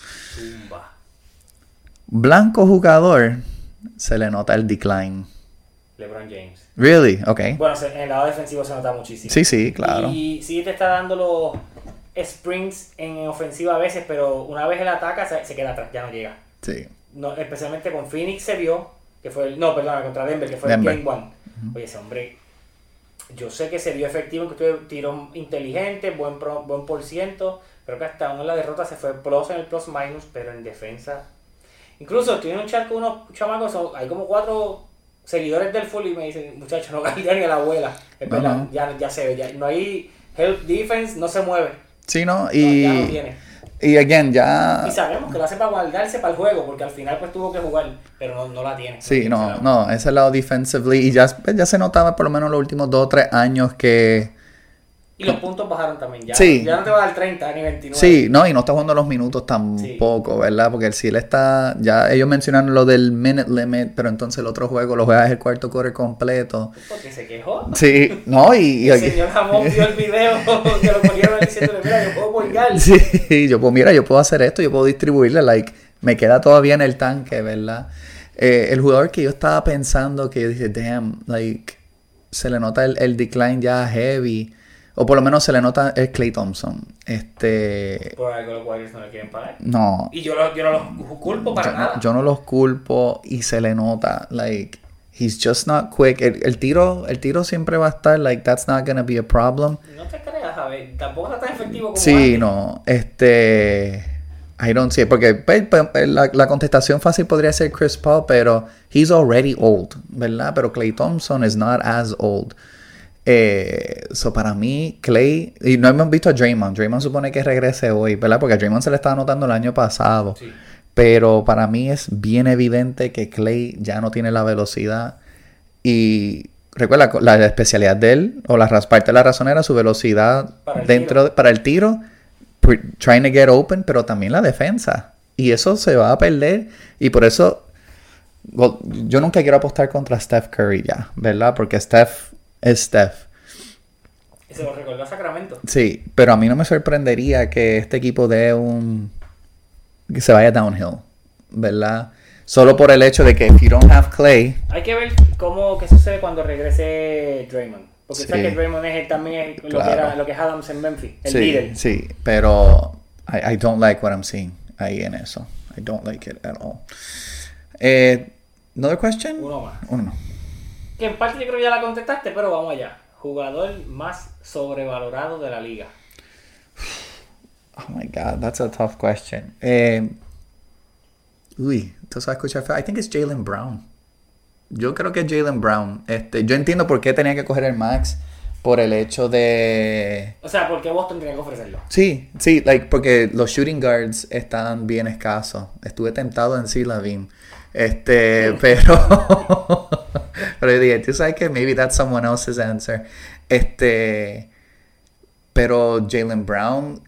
Blanco jugador, se le nota el decline. LeBron James. Really? Ok. Bueno, en el lado defensivo se nota muchísimo. Sí, sí, claro. Y sí te está dando los sprints en ofensiva a veces, pero una vez él ataca se, se queda atrás, ya no llega. Sí. No, especialmente con Phoenix se vio, que fue el, no, perdona, contra Denver, que fue Denver. el Game One. Oye, ese hombre, yo sé que se vio efectivo, que tuvo tiro inteligente, buen, pro- buen por ciento, pero que hasta aún en la derrota se fue plus en el plus minus, pero en defensa. Incluso estoy en un chat con unos chamacos, son- hay como cuatro seguidores del full y me dicen, muchachos, no caigan ni a la abuela. Es No, verdad, no. Ya, ya se ve, ya, no hay help defense, no se mueve. Sí, ¿no? No, ya no Y, tiene. y again, ya... Y sabemos que lo hace para guardarse para el juego, porque al final pues tuvo que jugar, pero no, no la tiene. Sí, no, no, ese lado defensively. Y ya, pues, ya se notaba por lo menos los últimos dos o tres años que... Y los puntos bajaron también. Ya, Sí. ya no te va a dar 30 ni 29. Sí, no, y no está jugando los minutos tampoco, ¿verdad? Porque si él está, ya ellos mencionaron lo del minute limit, pero entonces el otro juego lo juegas el cuarto quarter completo. Porque se quejó. Sí, no, y, y el señor Jamón vio el video que lo cogieron diciéndole, mira, yo puedo colgar. Sí, yo puedo, mira, yo puedo hacer esto, yo puedo distribuirle, like, me queda todavía en el tanque, ¿verdad? Eh, el jugador que yo estaba pensando, que yo dije, damn, like, se le nota el, el decline ya heavy, o por lo menos se le nota es Clay Thompson. Este, Por algo los Warriors no le quieren pagar. no, Y yo, lo- yo no los culpo para yo, nada. no- yo no los culpo y se le nota, like, he's just not quick. El, el tiro, el tiro siempre va a estar, like, that's not gonna be a problem. No te creas, a ver, tampoco está tan efectivo como Sí, antes. no, este, I don't see it, porque pues, pues, la, la contestación fácil podría ser Chris Paul, pero he's already old, ¿verdad? Pero Clay Thompson is not as old. Eh, so para mí, Clay, y no hemos visto a Draymond, Draymond supone que regrese hoy, ¿verdad? Porque a Draymond se le estaba notando el año pasado. Sí. Pero para mí es bien evidente que Clay ya no tiene la velocidad. Y recuerda, la especialidad de él, o la parte de la razón era su velocidad Para dentro tiro. para el tiro, trying to get open, pero también la defensa. Y eso se va a perder. Y por eso yo nunca quiero apostar contra Steph Curry ya, ¿verdad? Porque Steph es Steph. Y se lo recordó a Sacramento. Sí, pero a mí no me sorprendería que este equipo dé un... que se vaya downhill, ¿verdad? Solo por el hecho de que if you don't have Clay, Hay que ver cómo qué sucede cuando regrese Draymond. Porque Sí. sabes que Draymond es el- también es lo, Claro. que era, lo que es Adams en Memphis, el sí, líder. sí, pero I, I don't like what I'm seeing ahí en eso. I don't like it at all. Eh, another question? Uno más. Uno. Que en parte yo creo que ya la contestaste, pero vamos allá. Jugador más sobrevalorado de la liga. Oh my god, that's a tough question. Eh, uy, entonces escuchar. I think it's Jalen Brown. Yo creo que es Jalen Brown. Este, yo entiendo por qué tenía que coger el max por el hecho de O sea, ¿por qué Boston tenía que ofrecerlo? Sí, sí, like, porque los shooting guards están bien escasos. Estuve tentado en sí, Lavin. Este, pero. pero yo dije, tú sabes que maybe that's someone else's answer. Este. Pero Jalen Brown,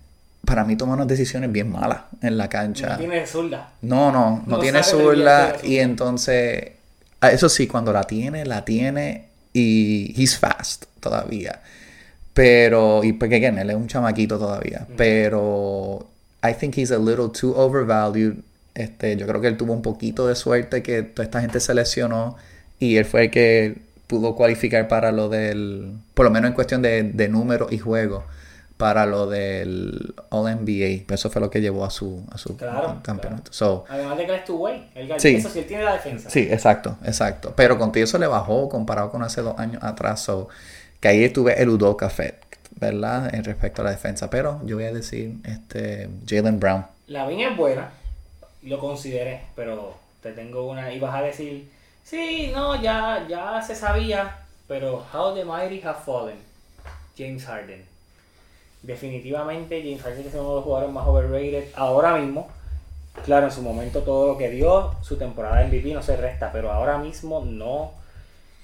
para mí, toma unas decisiones bien malas en la cancha. No tiene zurda. No, no, no, No tiene zurda y entonces, ah, eso sí, cuando la tiene, la tiene y he's fast todavía. Pero, y porque again, él es un chamaquito todavía, pero I think he's a little too overvalued. Este, yo creo que él tuvo un poquito de suerte que toda esta gente se lesionó y él fue el que pudo cualificar para lo del, por lo menos en cuestión de, de números y juego, para lo del All NBA. Eso fue lo que llevó a su, a su Claro, campeonato. So, Además de que él es tu way. El Sí. Eso sí, él tiene la defensa. Sí, exacto, exacto. Pero contigo eso le bajó comparado con hace dos años atrás. So, que ahí tuve el Udoka effect, ¿verdad? En respecto a la defensa. Pero yo voy a decir este Jalen Brown. La Vin es buena, lo consideré, pero te tengo una. Y vas a decir, sí, no, ya, ya se sabía, pero How the Mighty Have Fallen. James Harden. Definitivamente, James Harden es uno de los jugadores más overrated ahora mismo. Claro, en su momento todo lo que dio, su temporada de MVP no se resta, pero ahora mismo no,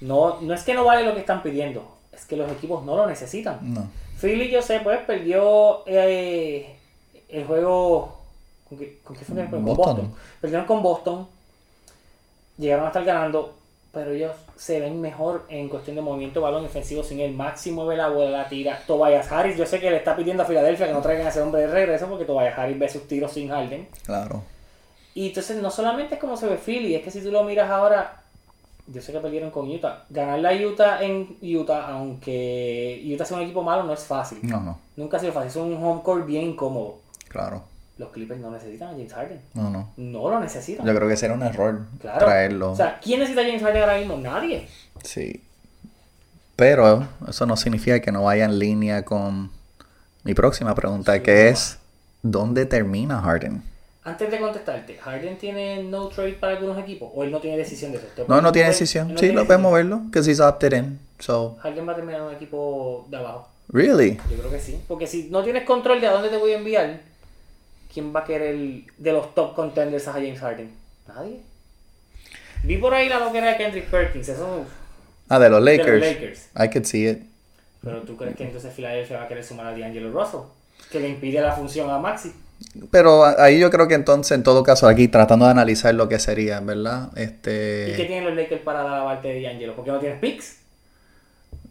no, no es que no vale lo que están pidiendo, es que los equipos no lo necesitan. No. Philly, yo sé, pues perdió eh, el juego. ¿Con qué, con qué fue fue? Con Boston. Boston. Perdieron con Boston. Llegaron a estar ganando. Pero ellos se ven mejor en cuestión de movimiento balón ofensivo sin el máximo de la bola, la tira. Tobias Harris, yo sé que le está pidiendo a Filadelfia que no traigan a ese hombre de regreso porque Tobias Harris ve sus tiros sin Harden. Claro. Y entonces no solamente es como se ve Philly, es que si tú lo miras ahora, yo sé que perdieron con Utah. Ganar la Utah en Utah, aunque Utah sea un equipo malo, no es fácil. No, no. Nunca ha sido fácil, es un home court bien incómodo. Claro. Los Clippers no necesitan a James Harden. No, no. No lo necesitan. Yo creo que será un error Claro. traerlo. O sea, ¿quién necesita a James Harden ahora mismo? Nadie. Sí. Pero eso no significa que no vaya en línea con mi próxima pregunta, que es ¿dónde termina Harden? Antes de contestarte, ¿Harden tiene no trade para algunos equipos? ¿O él no tiene decisión de eso? ¿Te No, no tiene decisión. no Sí, tiene lo podemos decisión. verlo, because he's opted in. So, Harden va a terminar en un equipo de abajo. really? Yo creo que sí. Porque si no tienes control de a dónde te voy a enviar, ¿quién va a querer de los top contenders a James Harden? Nadie. Vi por ahí la loquera de Kendrick Perkins. Eso. Ah, de los De Lakers. los Lakers. I could see it. Pero tú crees que entonces Philadelphia va a querer sumar a D'Angelo Russell, que le impide la función a Maxi. Pero ahí yo creo que entonces, en todo caso, aquí tratando de analizar lo que sería, ¿verdad? ¿Y qué Este. tienen los Lakers para dar parte de D'Angelo? ¿Por qué no tienes picks?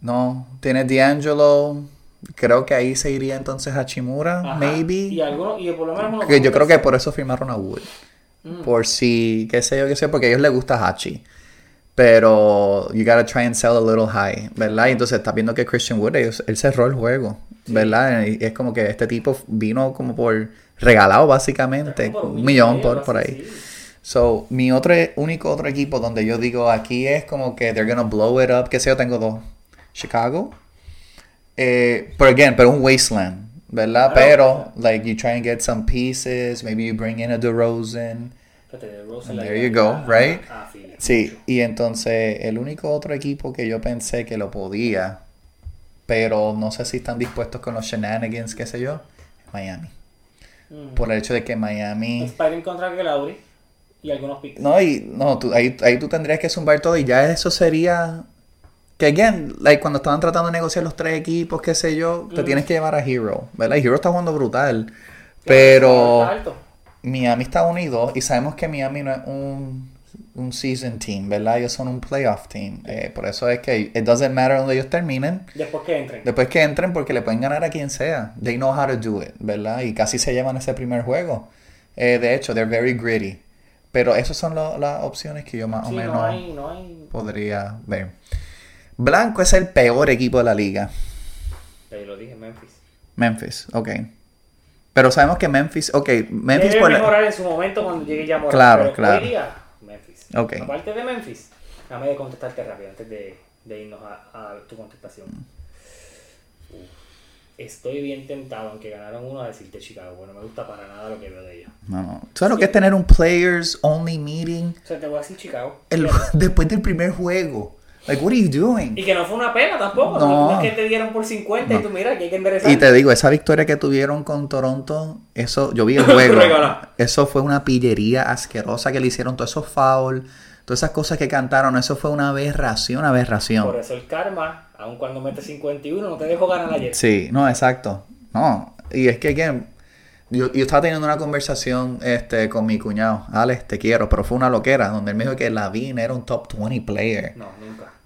No, tiene D'Angelo. Creo que ahí se iría entonces Hachimura, Ajá. maybe. Y algunos, y por lo menos uno Que yo creo que por eso firmaron a Wood. Mm. Por si, qué sé yo, qué sé, porque a ellos les gusta Hachi. Pero you gotta try and sell a little high, ¿verdad? Y entonces estás viendo que Christian Wood, ellos- él cerró el juego, ¿verdad? Y es como que este tipo vino como por regalado básicamente, Por un millón por, por ahí. sí. So, mi otro, único otro equipo donde yo digo aquí es como que they're gonna blow it up, que sé yo, tengo dos. Chicago. Eh, pero again, pero un wasteland, ¿verdad? Claro. Pero, like, you try and get some pieces, maybe you bring in a DeRozan. La There you go, right? a Philly. Sí, y entonces el único otro equipo que yo pensé que lo podía, pero no sé si están dispuestos con los shenanigans, qué sé yo, es Miami. Mm. Por el hecho de que Miami... Spider contra Gelauri y algunos picks. No, y no, tú- ahí, ahí tú tendrías que zumbar todo y ya eso sería... Que again, like cuando estaban tratando de negociar los tres equipos, qué sé yo, te Mm. tienes que llevar a Hero, ¿verdad? Y Hero está jugando brutal, Pero Está. Miami está unido y sabemos que Miami no es un, un season team, ¿verdad? Ellos son un playoff team. Eh, por eso es que it doesn't matter donde ellos terminen. Después que entren. Después que entren, porque le pueden ganar a quien sea. They know how to do it, ¿verdad? Y casi se llevan ese primer juego. Eh, de hecho, they're very gritty. Pero esas son lo- las opciones que yo más Sí, o menos no hay, no hay. podría ver. Blanco es el peor equipo de la liga. Te lo dije, Memphis. Memphis, ok. Pero sabemos que Memphis, ok, Memphis Debe por la- mejorar en su momento cuando llegue ya Morant, Claro, pero claro. Hoy día, Memphis. Ok. Aparte de Memphis, dame de contestarte rápido antes de, de irnos a, a tu contestación. Uf. Estoy bien tentado, aunque ganaron uno, a decirte Chicago. Bueno, me gusta para nada lo que veo de ellos. No, no. ¿Sabes lo que es tener un players only meeting O sea, te voy a decir Chicago. el- después del primer juego? Like, what are you doing? Y que no fue una pena tampoco. No. No. es que te dieron por 50 y tú mira que hay que enderezar. Y te digo, esa victoria que tuvieron con Toronto, eso, yo vi el juego, eso fue una pillería asquerosa que le hicieron, todos esos fouls, todas esas cosas que cantaron, eso fue una aberración, aberración. Por eso el karma, aun cuando metes 51, no te dejó ganar ayer. Sí, no, exacto. No, y es que, again, yo, yo estaba teniendo una conversación este, con mi cuñado, Alex, te quiero, pero fue una loquera, donde él me dijo que Lavin era un top 20 player. No, nunca.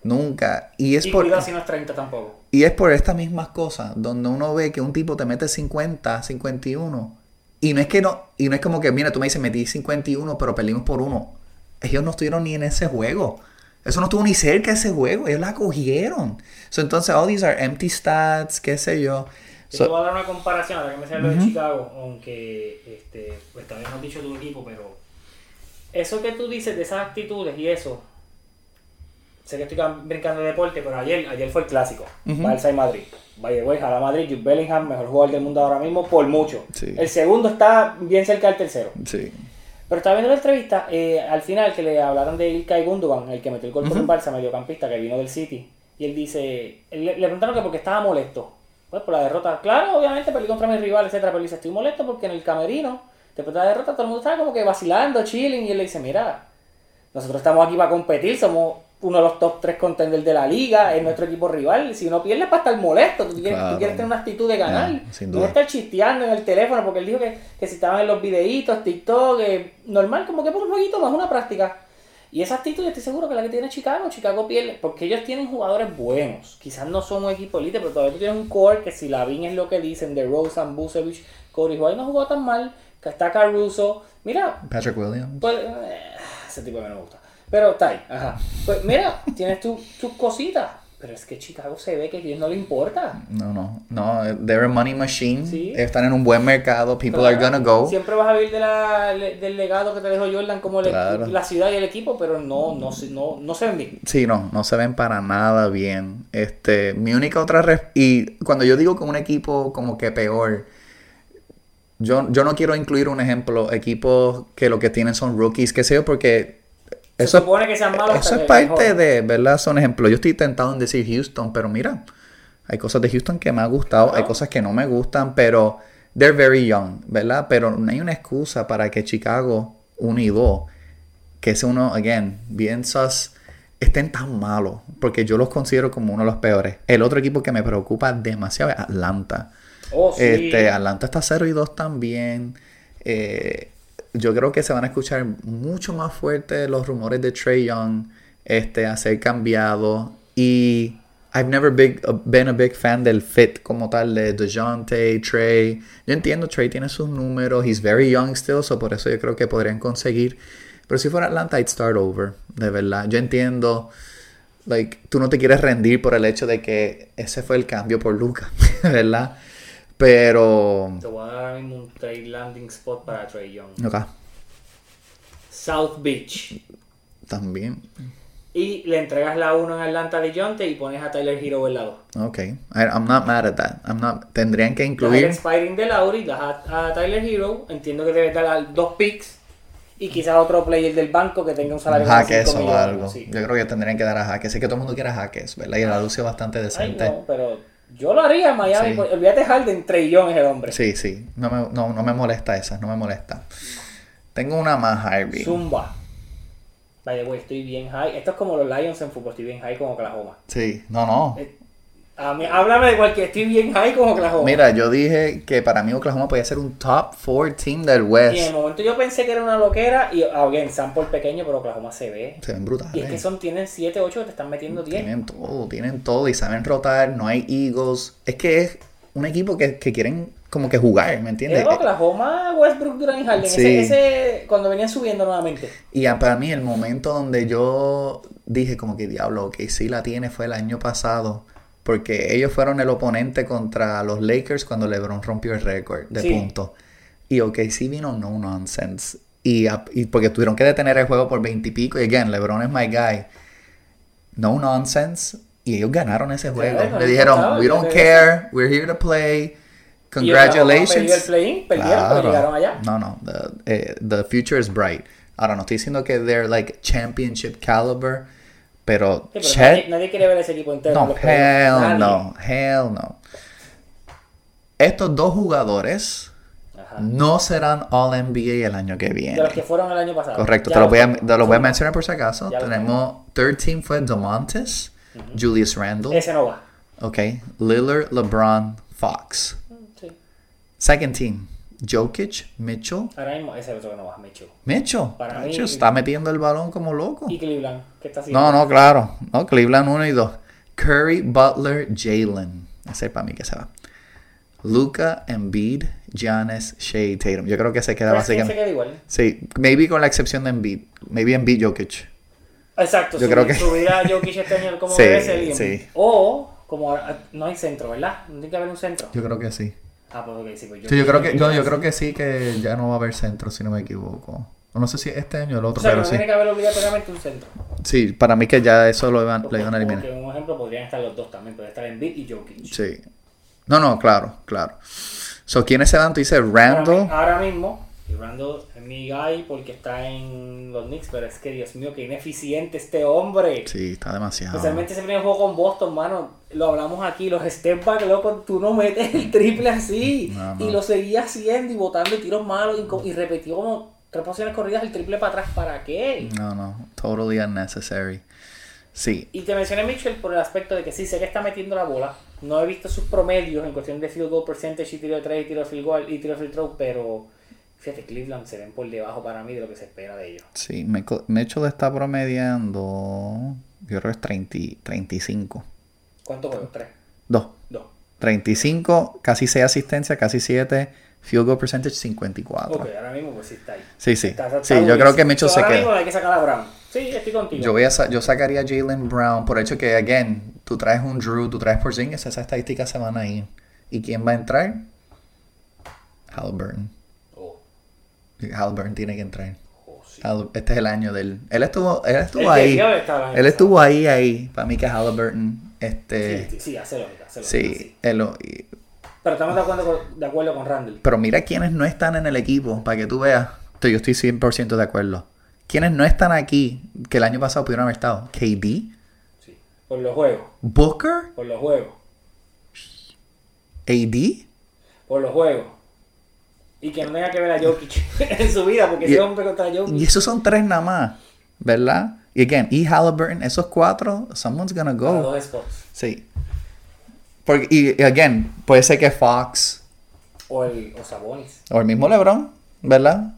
Nunca. Y es y por... cuidado si no es 30 tampoco. Y es por estas mismas cosas, donde uno ve que un tipo te mete 50, 51, y no es que no, y no es como que, mira, tú me dices, metí 51, pero perdimos por uno. Ellos no estuvieron ni en ese juego. Eso no estuvo ni cerca de ese juego, ellos la cogieron. So, entonces, all these are empty stats, qué sé yo. Yo te voy a dar una comparación, ahora que me sale lo de Chicago, aunque este, pues todavía no has dicho tu equipo, pero eso que tú dices de esas actitudes y eso, sé que estoy brincando de deporte, pero ayer, ayer fue el clásico. Barça y Madrid. By the way, jala Madrid, Jude Bellingham, mejor jugador del mundo ahora mismo, por mucho. Sí. El segundo está bien cerca del tercero. sí. Pero estaba viendo la entrevista, eh, al final que le hablaron de Ilkay Gundogan, el que metió el gol por un Barça, mediocampista, que vino del City. Y él dice, le, preguntaron que porque estaba molesto. Pues por la derrota. Claro, obviamente perdí contra mi rival, etcétera, pero él dice, estoy molesto porque en el camerino, después de la derrota, todo el mundo estaba como que vacilando, chilling, y él le dice, mira, nosotros estamos aquí para competir, somos uno de los top 3 contenders de la liga, es nuestro equipo rival. Si uno pierde es para estar molesto, tú quieres, tú Claro. quieres tener una actitud de ganar. Yeah, sin no duda. estar chisteando en el teléfono, porque él dijo que, que si estaban en los videitos, TikTok, eh, normal, como que por un jueguito más una práctica. Y esa actitud yo estoy seguro que la que tiene Chicago, Chicago pierde, porque ellos tienen jugadores buenos. Quizás no son un equipo elite, pero todavía tú tienes un core que si Lavin es lo que dicen, de Rosen, Busevich, Cody White no jugó tan mal, que está Caruso. Mira, Patrick Williams. pues, eh, ese tipo a mí no me gusta. Pero está ahí, ajá. Pues mira, tienes tu- tus cositas. Pero es que Chicago se ve que a ellos no le importa. No, no, no, they're a money machine. Sí. Están en un buen mercado, people are Claro, gonna go. Siempre vas a vivir de la- del legado que te dejó Jordan como Claro. la ciudad y el equipo, pero no, no, no, no se ven bien. Sí, no, no se ven para nada bien. Este, mi única otra res- y cuando yo digo con un equipo como que peor, yo, yo no quiero incluir un ejemplo, equipos que lo que tienen son rookies, qué sé yo, porque Se eso, supone que sean malos eso hasta es parte de, ¿verdad? Son ejemplos. Yo estoy tentado en decir Houston, pero mira, hay cosas de Houston que me han gustado, hay cosas que no me gustan, pero they're very young, ¿verdad? Pero no hay una excusa para que Chicago 1 y 2, que es uno, again, bien sus, estén tan malos, porque yo los considero como uno de los peores. El otro equipo que me preocupa demasiado es Atlanta. Oh, sí. Este, Atlanta está 0 y 2 también. Eh, yo creo que se van a escuchar mucho más fuerte los rumores de Trey Young este, a ser cambiado. Y I've never big, been a big fan del fit como tal de DeJounte, Trey. Yo entiendo, Trey tiene sus números. He's very young still, so por eso yo creo que podrían conseguir. Pero si fuera Atlanta, I'd start over. De verdad. Yo entiendo. Like, tú no te quieres rendir por el hecho de que ese fue el cambio por Luca, ¿verdad? Pero. Te voy a dar ahora mismo un trade landing spot para Trey Young. Ok, South Beach. también. Y le entregas la 1 en Atlanta de Jonte y pones a Tyler Hero en la 2. Ok, I- I'm not mad at that. I'm not... Tendrían que Das incluir. expiring de Lauri, das a, a Tyler Hero. Entiendo que debes dar dos picks. Y quizás otro player del banco que tenga un salario de Jaques 5 o algo. sí. Yo creo que tendrían que dar a Jaques. Sé que todo el mundo quiere a Jaques, ¿verdad? Y anuncio es bastante Ay, decente. no, pero yo lo haría en Miami. Sí. pues, olvídate Harden, Young es el hombre. Sí, sí. No me, no, no me molesta esa, no me molesta. Tengo una más, Harvey. Zumba. By the way, estoy bien high. Esto es como los Lions en fútbol, estoy bien high como Oklahoma. Sí, no, no. Eh, A mí, háblame de cualquier. Estoy bien high con Oklahoma. Mira, yo dije que para mí Oklahoma podía ser un top 4 team del Y en West. el momento yo pensé que era una loquera. Y again, sample pequeño, pero Oklahoma se ve. Se ven brutales. Y es que son, tienen 7, 8 que te están metiendo 10. Tienen todo, tienen todo y saben rotar, no hay Eagles. Es que es un equipo que, que quieren como que jugar, ¿me entiendes? Era Oklahoma, Westbrook, y Harden. Sí. Ese, ese, cuando venían subiendo nuevamente. Y para mí el momento donde yo dije como que diablo, que sí la tiene fue el año pasado. Porque ellos fueron el oponente contra los Lakers cuando LeBron rompió el récord de Sí. puntos. Y OKC vino no nonsense. Y, y porque tuvieron que detener el juego por 20 y pico. Y again, LeBron es my guy. No nonsense. Y ellos ganaron ese juego. Claro, Le dijeron, we don't care, we're here to play. Y Oklahoma perdió el Congratulations. play-in, perdieron, pero llegaron allá. No, no, the, eh, the future is bright. Ahora, no estoy diciendo que they're like championship caliber, pero Sí, pero Chet, nadie, nadie quiere ver ese equipo entero. en no, los hell no, hell no. Estos dos jugadores Ajá. no serán All NBA el año que De viene. los que fueron el año pasado. Correcto, Ya te lo voy a, te lo voy a mencionar por si acaso. Ya Tenemos, third team fue DeMontis, Julius Randle, Ese no va. ok, Lillard, LeBron, Fox. Sí. Second team, Jokic, Mitchell, Ahora mismo ese es el otro que no va, Mitchell. Mitchell. Para mí- Mitchell está metiendo el balón como loco. Y Cleveland, ¿qué está haciendo? No, no, claro. No, Cleveland 1 y 2. Curry, Butler, Jalen. Ese es para mí que se va. Luca, Embiid, Giannis, Shea, Tatum. Yo creo que se queda Pero que se básicamente. queda igual. Sí, maybe con la excepción de Embiid. Maybe Embiid, Jokic. Exacto, Yo subir, creo que- subir a Jokic este año como Sí, debe ser. sí. O, como no hay centro, ¿verdad? No tiene que haber un centro. Yo creo que sí. Ah, pues ok, sí, pues Sí, yo creo que, yo, yo creo que sí, que ya no va a haber centro, si no me equivoco. O No sé si este año o el O otro, sea, que pero no sí. tiene que haber obligatoriamente un centro. Sí, para mí que ya eso lo iban, lo iban a eliminar. porque un ejemplo podrían estar los dos también. Puede estar Embiid y Jokic. Sí. No, no, claro, claro. So, ¿quiénes se van? Tú dices Ahora, Randall. mi- ahora mismo, y Randall es mi guy porque está en los Knicks, pero es que Dios mío, qué ineficiente este hombre. Sí, está demasiado. Especialmente ese primer juego con Boston, mano. Lo hablamos aquí, los step back, loco, tú no metes el triple así. No, no. Y lo seguía haciendo y botando y tiros malos y, y repetió como tres posiciones corridas el triple para atrás. ¿Para qué? No, no, totally unnecessary. Sí, Y te mencioné Mitchell por el aspecto de que sí, sé que está metiendo la bola. No he visto sus promedios en cuestión de field goal percentage y tiro de 3 y tiro de field goal y tiro de free throw, pero fíjate, Cleveland se ven por debajo para mí de lo que se espera de ellos. sí. Michael- Mitchell está promediando, yo creo que es 30, 35. ¿Cuántos juegos? ¿Tres? Dos. Dos. 35, casi 6 asistencias, casi 7. Field goal percentage 54. Ok, ahora mismo pues sí está ahí. Sí, sí. Está- está Sí, yo creo que Mitchell se ahora mismo queda. hay que sacar a Brown. Sí, estoy contigo. Yo, voy a sa- yo sacaría a Jalen Brown por hecho que, again, tú traes un Drew, tú traes Porzingis, esas estadísticas se van a ir. ¿Y quién va a entrar? Halliburton. Halliburton tiene que entrar. oh, sí. Este es el año del... Él estuvo, él estuvo ahí. Él estuvo ahí, ahí. Para mí que Halliburton, este... Sí, sí, sí, hace lógica, hace lógica, Sí, sí. él lo- y- Pero estamos de acuerdo con, de acuerdo con Randall. pero mira quiénes no están en el equipo, para que tú veas. Yo estoy 100% de acuerdo. Quienes no están aquí, que el año pasado pudieron haber estado. KD, Sí. Por los juegos, Booker, por los juegos, AD. por los juegos. Y que no tenga que ver a Jokic en su vida, porque ese hombre contra Jokic. Y esos son tres nada más, ¿verdad? Y again, y Halliburton, esos cuatro, someone's gonna go. spots. Sí. Porque, y, y again, puede ser que Fox O el o Sabonis. o el mismo LeBron, ¿verdad?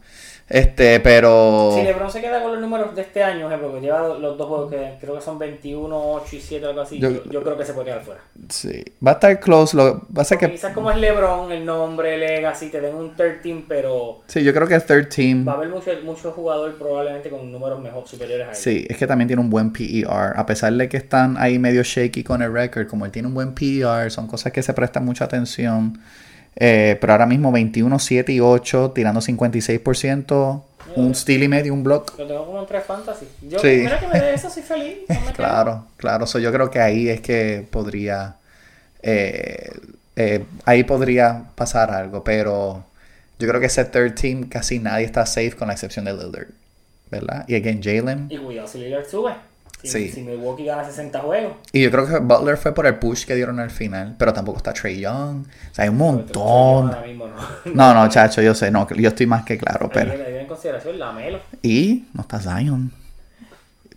Este, pero... Si LeBron se queda con los números de este año, ejemplo, que lleva los dos juegos que creo que son 21, 8 y 7, algo así, Yo- yo, yo creo que se puede quedar fuera. Sí. Va a estar close. Lo, va a ser que... Quizás como es LeBron, el nombre, Legacy, te den un 13, pero Sí, yo creo que el third team... va a haber mucho, mucho jugador probablemente con números mejor superiores a él. Sí, es que también tiene un buen PER. A pesar de que están ahí medio shaky con el record, como él tiene un buen PER, son cosas que se prestan mucha atención. Eh, pero ahora mismo 21, 7 y 8, tirando 56%, un steal y medio, un block. Lo tengo como en tres fantasy. Yo, Sí. mira que me dé eso, soy feliz. no me quedo. Claro, claro. So, yo creo que ahí es que podría. eh, eh, ahí podría pasar algo, pero yo creo que ese third team casi nadie está safe con la excepción de Lillard, ¿verdad? Y again, Jalen. Y cuidado si Lillard sube. Si, Sí. si Milwaukee gana 60 juegos. Y yo creo que Butler fue por el push que dieron al final, pero tampoco está Trey Young. O sea, hay un Ahora montón. mismo no. No, no, chacho, yo sé, no, yo estoy más que claro, Hay pero. que tener en consideración la Melo. Y no está Zion.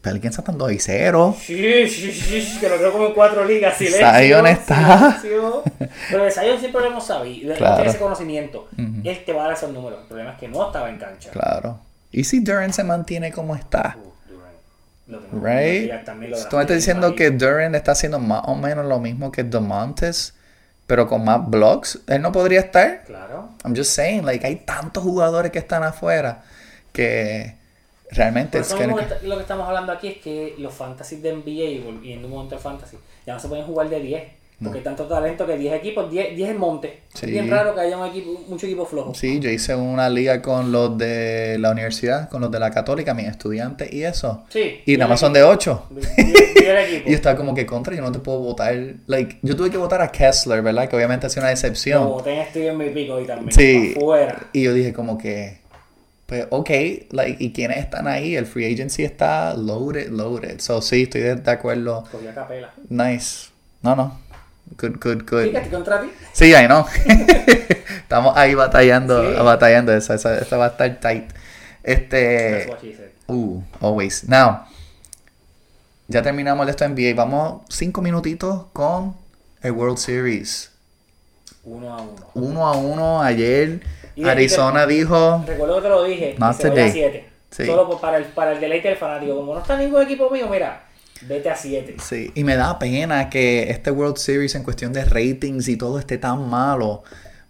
Pelicans están 2 y 0. Sí, sí, sí, sí, que lo creo como en cuatro ligas. Silencio, Zion está. silencio. Pero de Zion siempre lo hemos sabido. Claro. Tiene ese conocimiento. Ujú. Él te va a dar esos números. El problema es que no estaba en cancha. Claro. ¿Y si Durant se mantiene como está? Uh. Lo Right? lo Tú me estás diciendo que Durant está haciendo más o menos lo mismo que DeMontes, pero con más blocks. Él no podría estar. Claro. I'm just saying, like, hay tantos jugadores que están afuera que realmente es que... lo que estamos hablando aquí es que los fantasies de NBA, volviendo un monte de fantasy, ya no se pueden jugar de 10. Porque hay tanto talento que 10 equipos, 10, 10 es monte. Sí. Es bien raro que haya un equipo, mucho equipo flojo. Sí, yo hice una liga con los de la universidad, con los de la católica, mis estudiantes y eso. Sí. Y nada más son de 8. 10 equipos. Y estaba como que contra, yo no te puedo votar. Like, yo tuve que votar a Kessler, ¿verdad? Que obviamente ha sido una decepción. Como ten estoy en mi pico y también. Sí. Afuera. Y yo dije como que, pues, ok, like, ¿y quiénes están ahí? El free agency está loaded, loaded. So, sí, estoy de, de acuerdo. Cogí a capela. Nice. No, no. Good, good, good. Sí, que estoy contra ti. Sí, ahí no. Estamos ahí batallando, Sí. batallando. Esa, esa, esa va a estar tight. Este, That's what she said. uh, always. Now, ya terminamos esto NBA. Vamos cinco minutitos con el World Series. Uno a uno. Uno a uno ayer. Y Arizona dijo, Recuerdo que te lo dije. Not today. 7. Sí. Solo para el, para el deleite del fanático. Como no está ningún equipo mío, mira, vete a 7. Sí, y me da pena que este World Series en cuestión de ratings y todo esté tan malo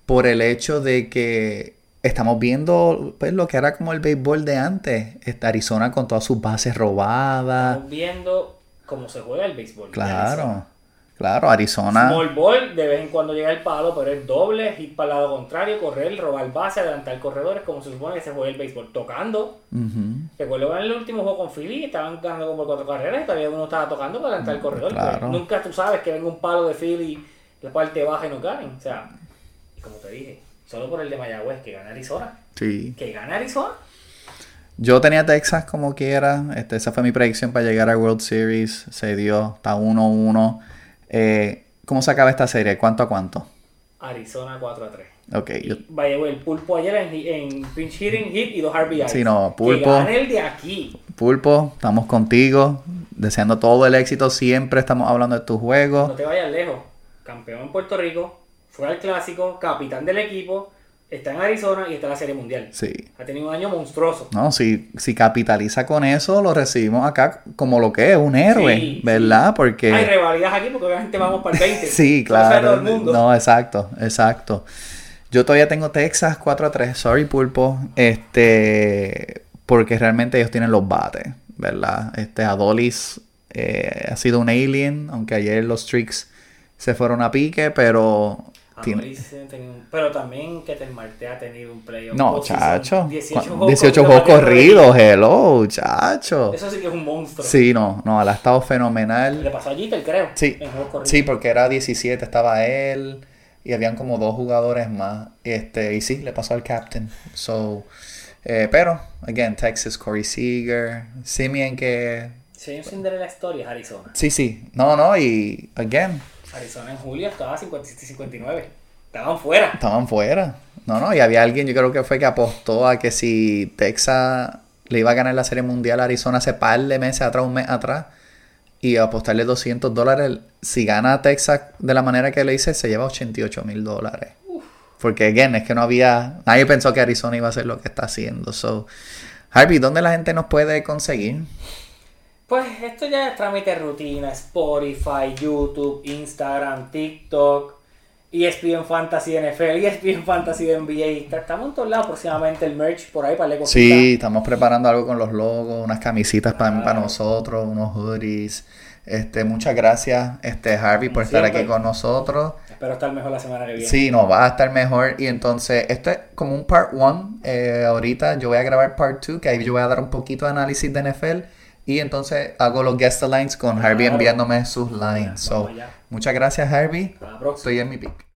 por el hecho de que estamos viendo pues lo que era como el béisbol de antes, Este Arizona con todas sus bases robadas. Estamos viendo cómo se juega el béisbol. Claro, claro, Arizona. Small ball, de vez en cuando llega el palo, pero es doble, hit para el lado contrario, correr, robar base, adelantar corredores, como se supone que se juega el béisbol. Tocando. Ujú, Recuerdo que en el último juego con Philly estaban ganando como cuatro carreras y todavía uno estaba tocando para adelantar el corredor. claro. Nunca tú sabes que venga un palo de Philly, la parte baja y no ganen. O sea, y como te dije, solo por el de Mayagüez, que gana Arizona. Sí. Que gana Arizona. Yo tenía Texas como quiera. Este, esa fue mi predicción para llegar al World Series. Se dio, está 1-1. Eh, ¿Cómo se acaba esta serie? ¿Cuánto a cuánto? Arizona 4 a 3. Ok, yo, vaya, el pulpo ayer en, en pinch hitting, hit y dos RBI. Sí, no, Pulpo. Que gane el de aquí. Pulpo, estamos contigo. Deseando todo el éxito. Siempre estamos hablando de tu juego. No te vayas lejos. Campeón en Puerto Rico, fue al clásico, capitán del equipo, está en Arizona y está en la Serie Mundial. Sí. Ha tenido un año monstruoso. No, si, si capitaliza con eso, lo recibimos acá como lo que es, un héroe, Sí, ¿verdad? Porque... Hay rivalidades aquí porque obviamente vamos para el 20. Sí, todo claro. el mundo. No, exacto, exacto. Yo todavía tengo Texas 4 a 3. Sorry, Pulpo. Este. Porque realmente ellos tienen los bates, ¿verdad? Este Adolis eh, ha sido un alien, aunque ayer los Tricks se fueron a pique, pero. Ah, tiene- un- Pero también que Marte ha tenido un playoff. No, chacho. 18 Cu- juegos, 18 corridos, juegos corridos, hello, chacho. Eso sí que es un monstruo. Sí, no, no, él ha estado Le fenomenal. pasó a Jeter, creo. Sí, en sí, porque era 17, estaba él y habían como dos jugadores más. Este, y sí, le pasó al captain. So, eh, pero, again, Texas, Corey Seager, Simeon que... Hay un Cinderella Story Arizona. Sí, sí, no, no, y, again, Arizona en julio estaba 57 y 59. Estaban fuera. estaban fuera. No, no, y había alguien, yo creo que fue que apostó a que si Texas le iba a ganar la Serie Mundial a Arizona hace par de meses atrás, un mes atrás, y apostarle 200 dólares, si gana Texas de la manera que le hice, se lleva 88 mil dólares. Porque, again, es que no había, nadie pensó que Arizona iba a hacer lo que está haciendo. So, Harvey, ¿dónde la gente nos puede conseguir? Pues esto ya es trámite rutina, Spotify, YouTube, Instagram, TikTok, E ESPN Fantasy NFL, ESPN Fantasy NBA. Estamos en todos lados próximamente el merch por ahí para le Sí, estamos preparando algo con los logos, unas camisitas para, nosotros, unos hoodies. Este, muchas gracias, este Harvey, por estar aquí con nosotros. Espero estar mejor la semana que viene. Sí, no, va a estar mejor. Y entonces, esto es como un part one. Eh, ahorita yo voy a grabar part two, que ahí yo voy a dar un poquito de análisis de NFL. Y entonces hago los guest lines con Harvey enviándome sus lines. So, muchas gracias, Harvey. Estoy en mi pick.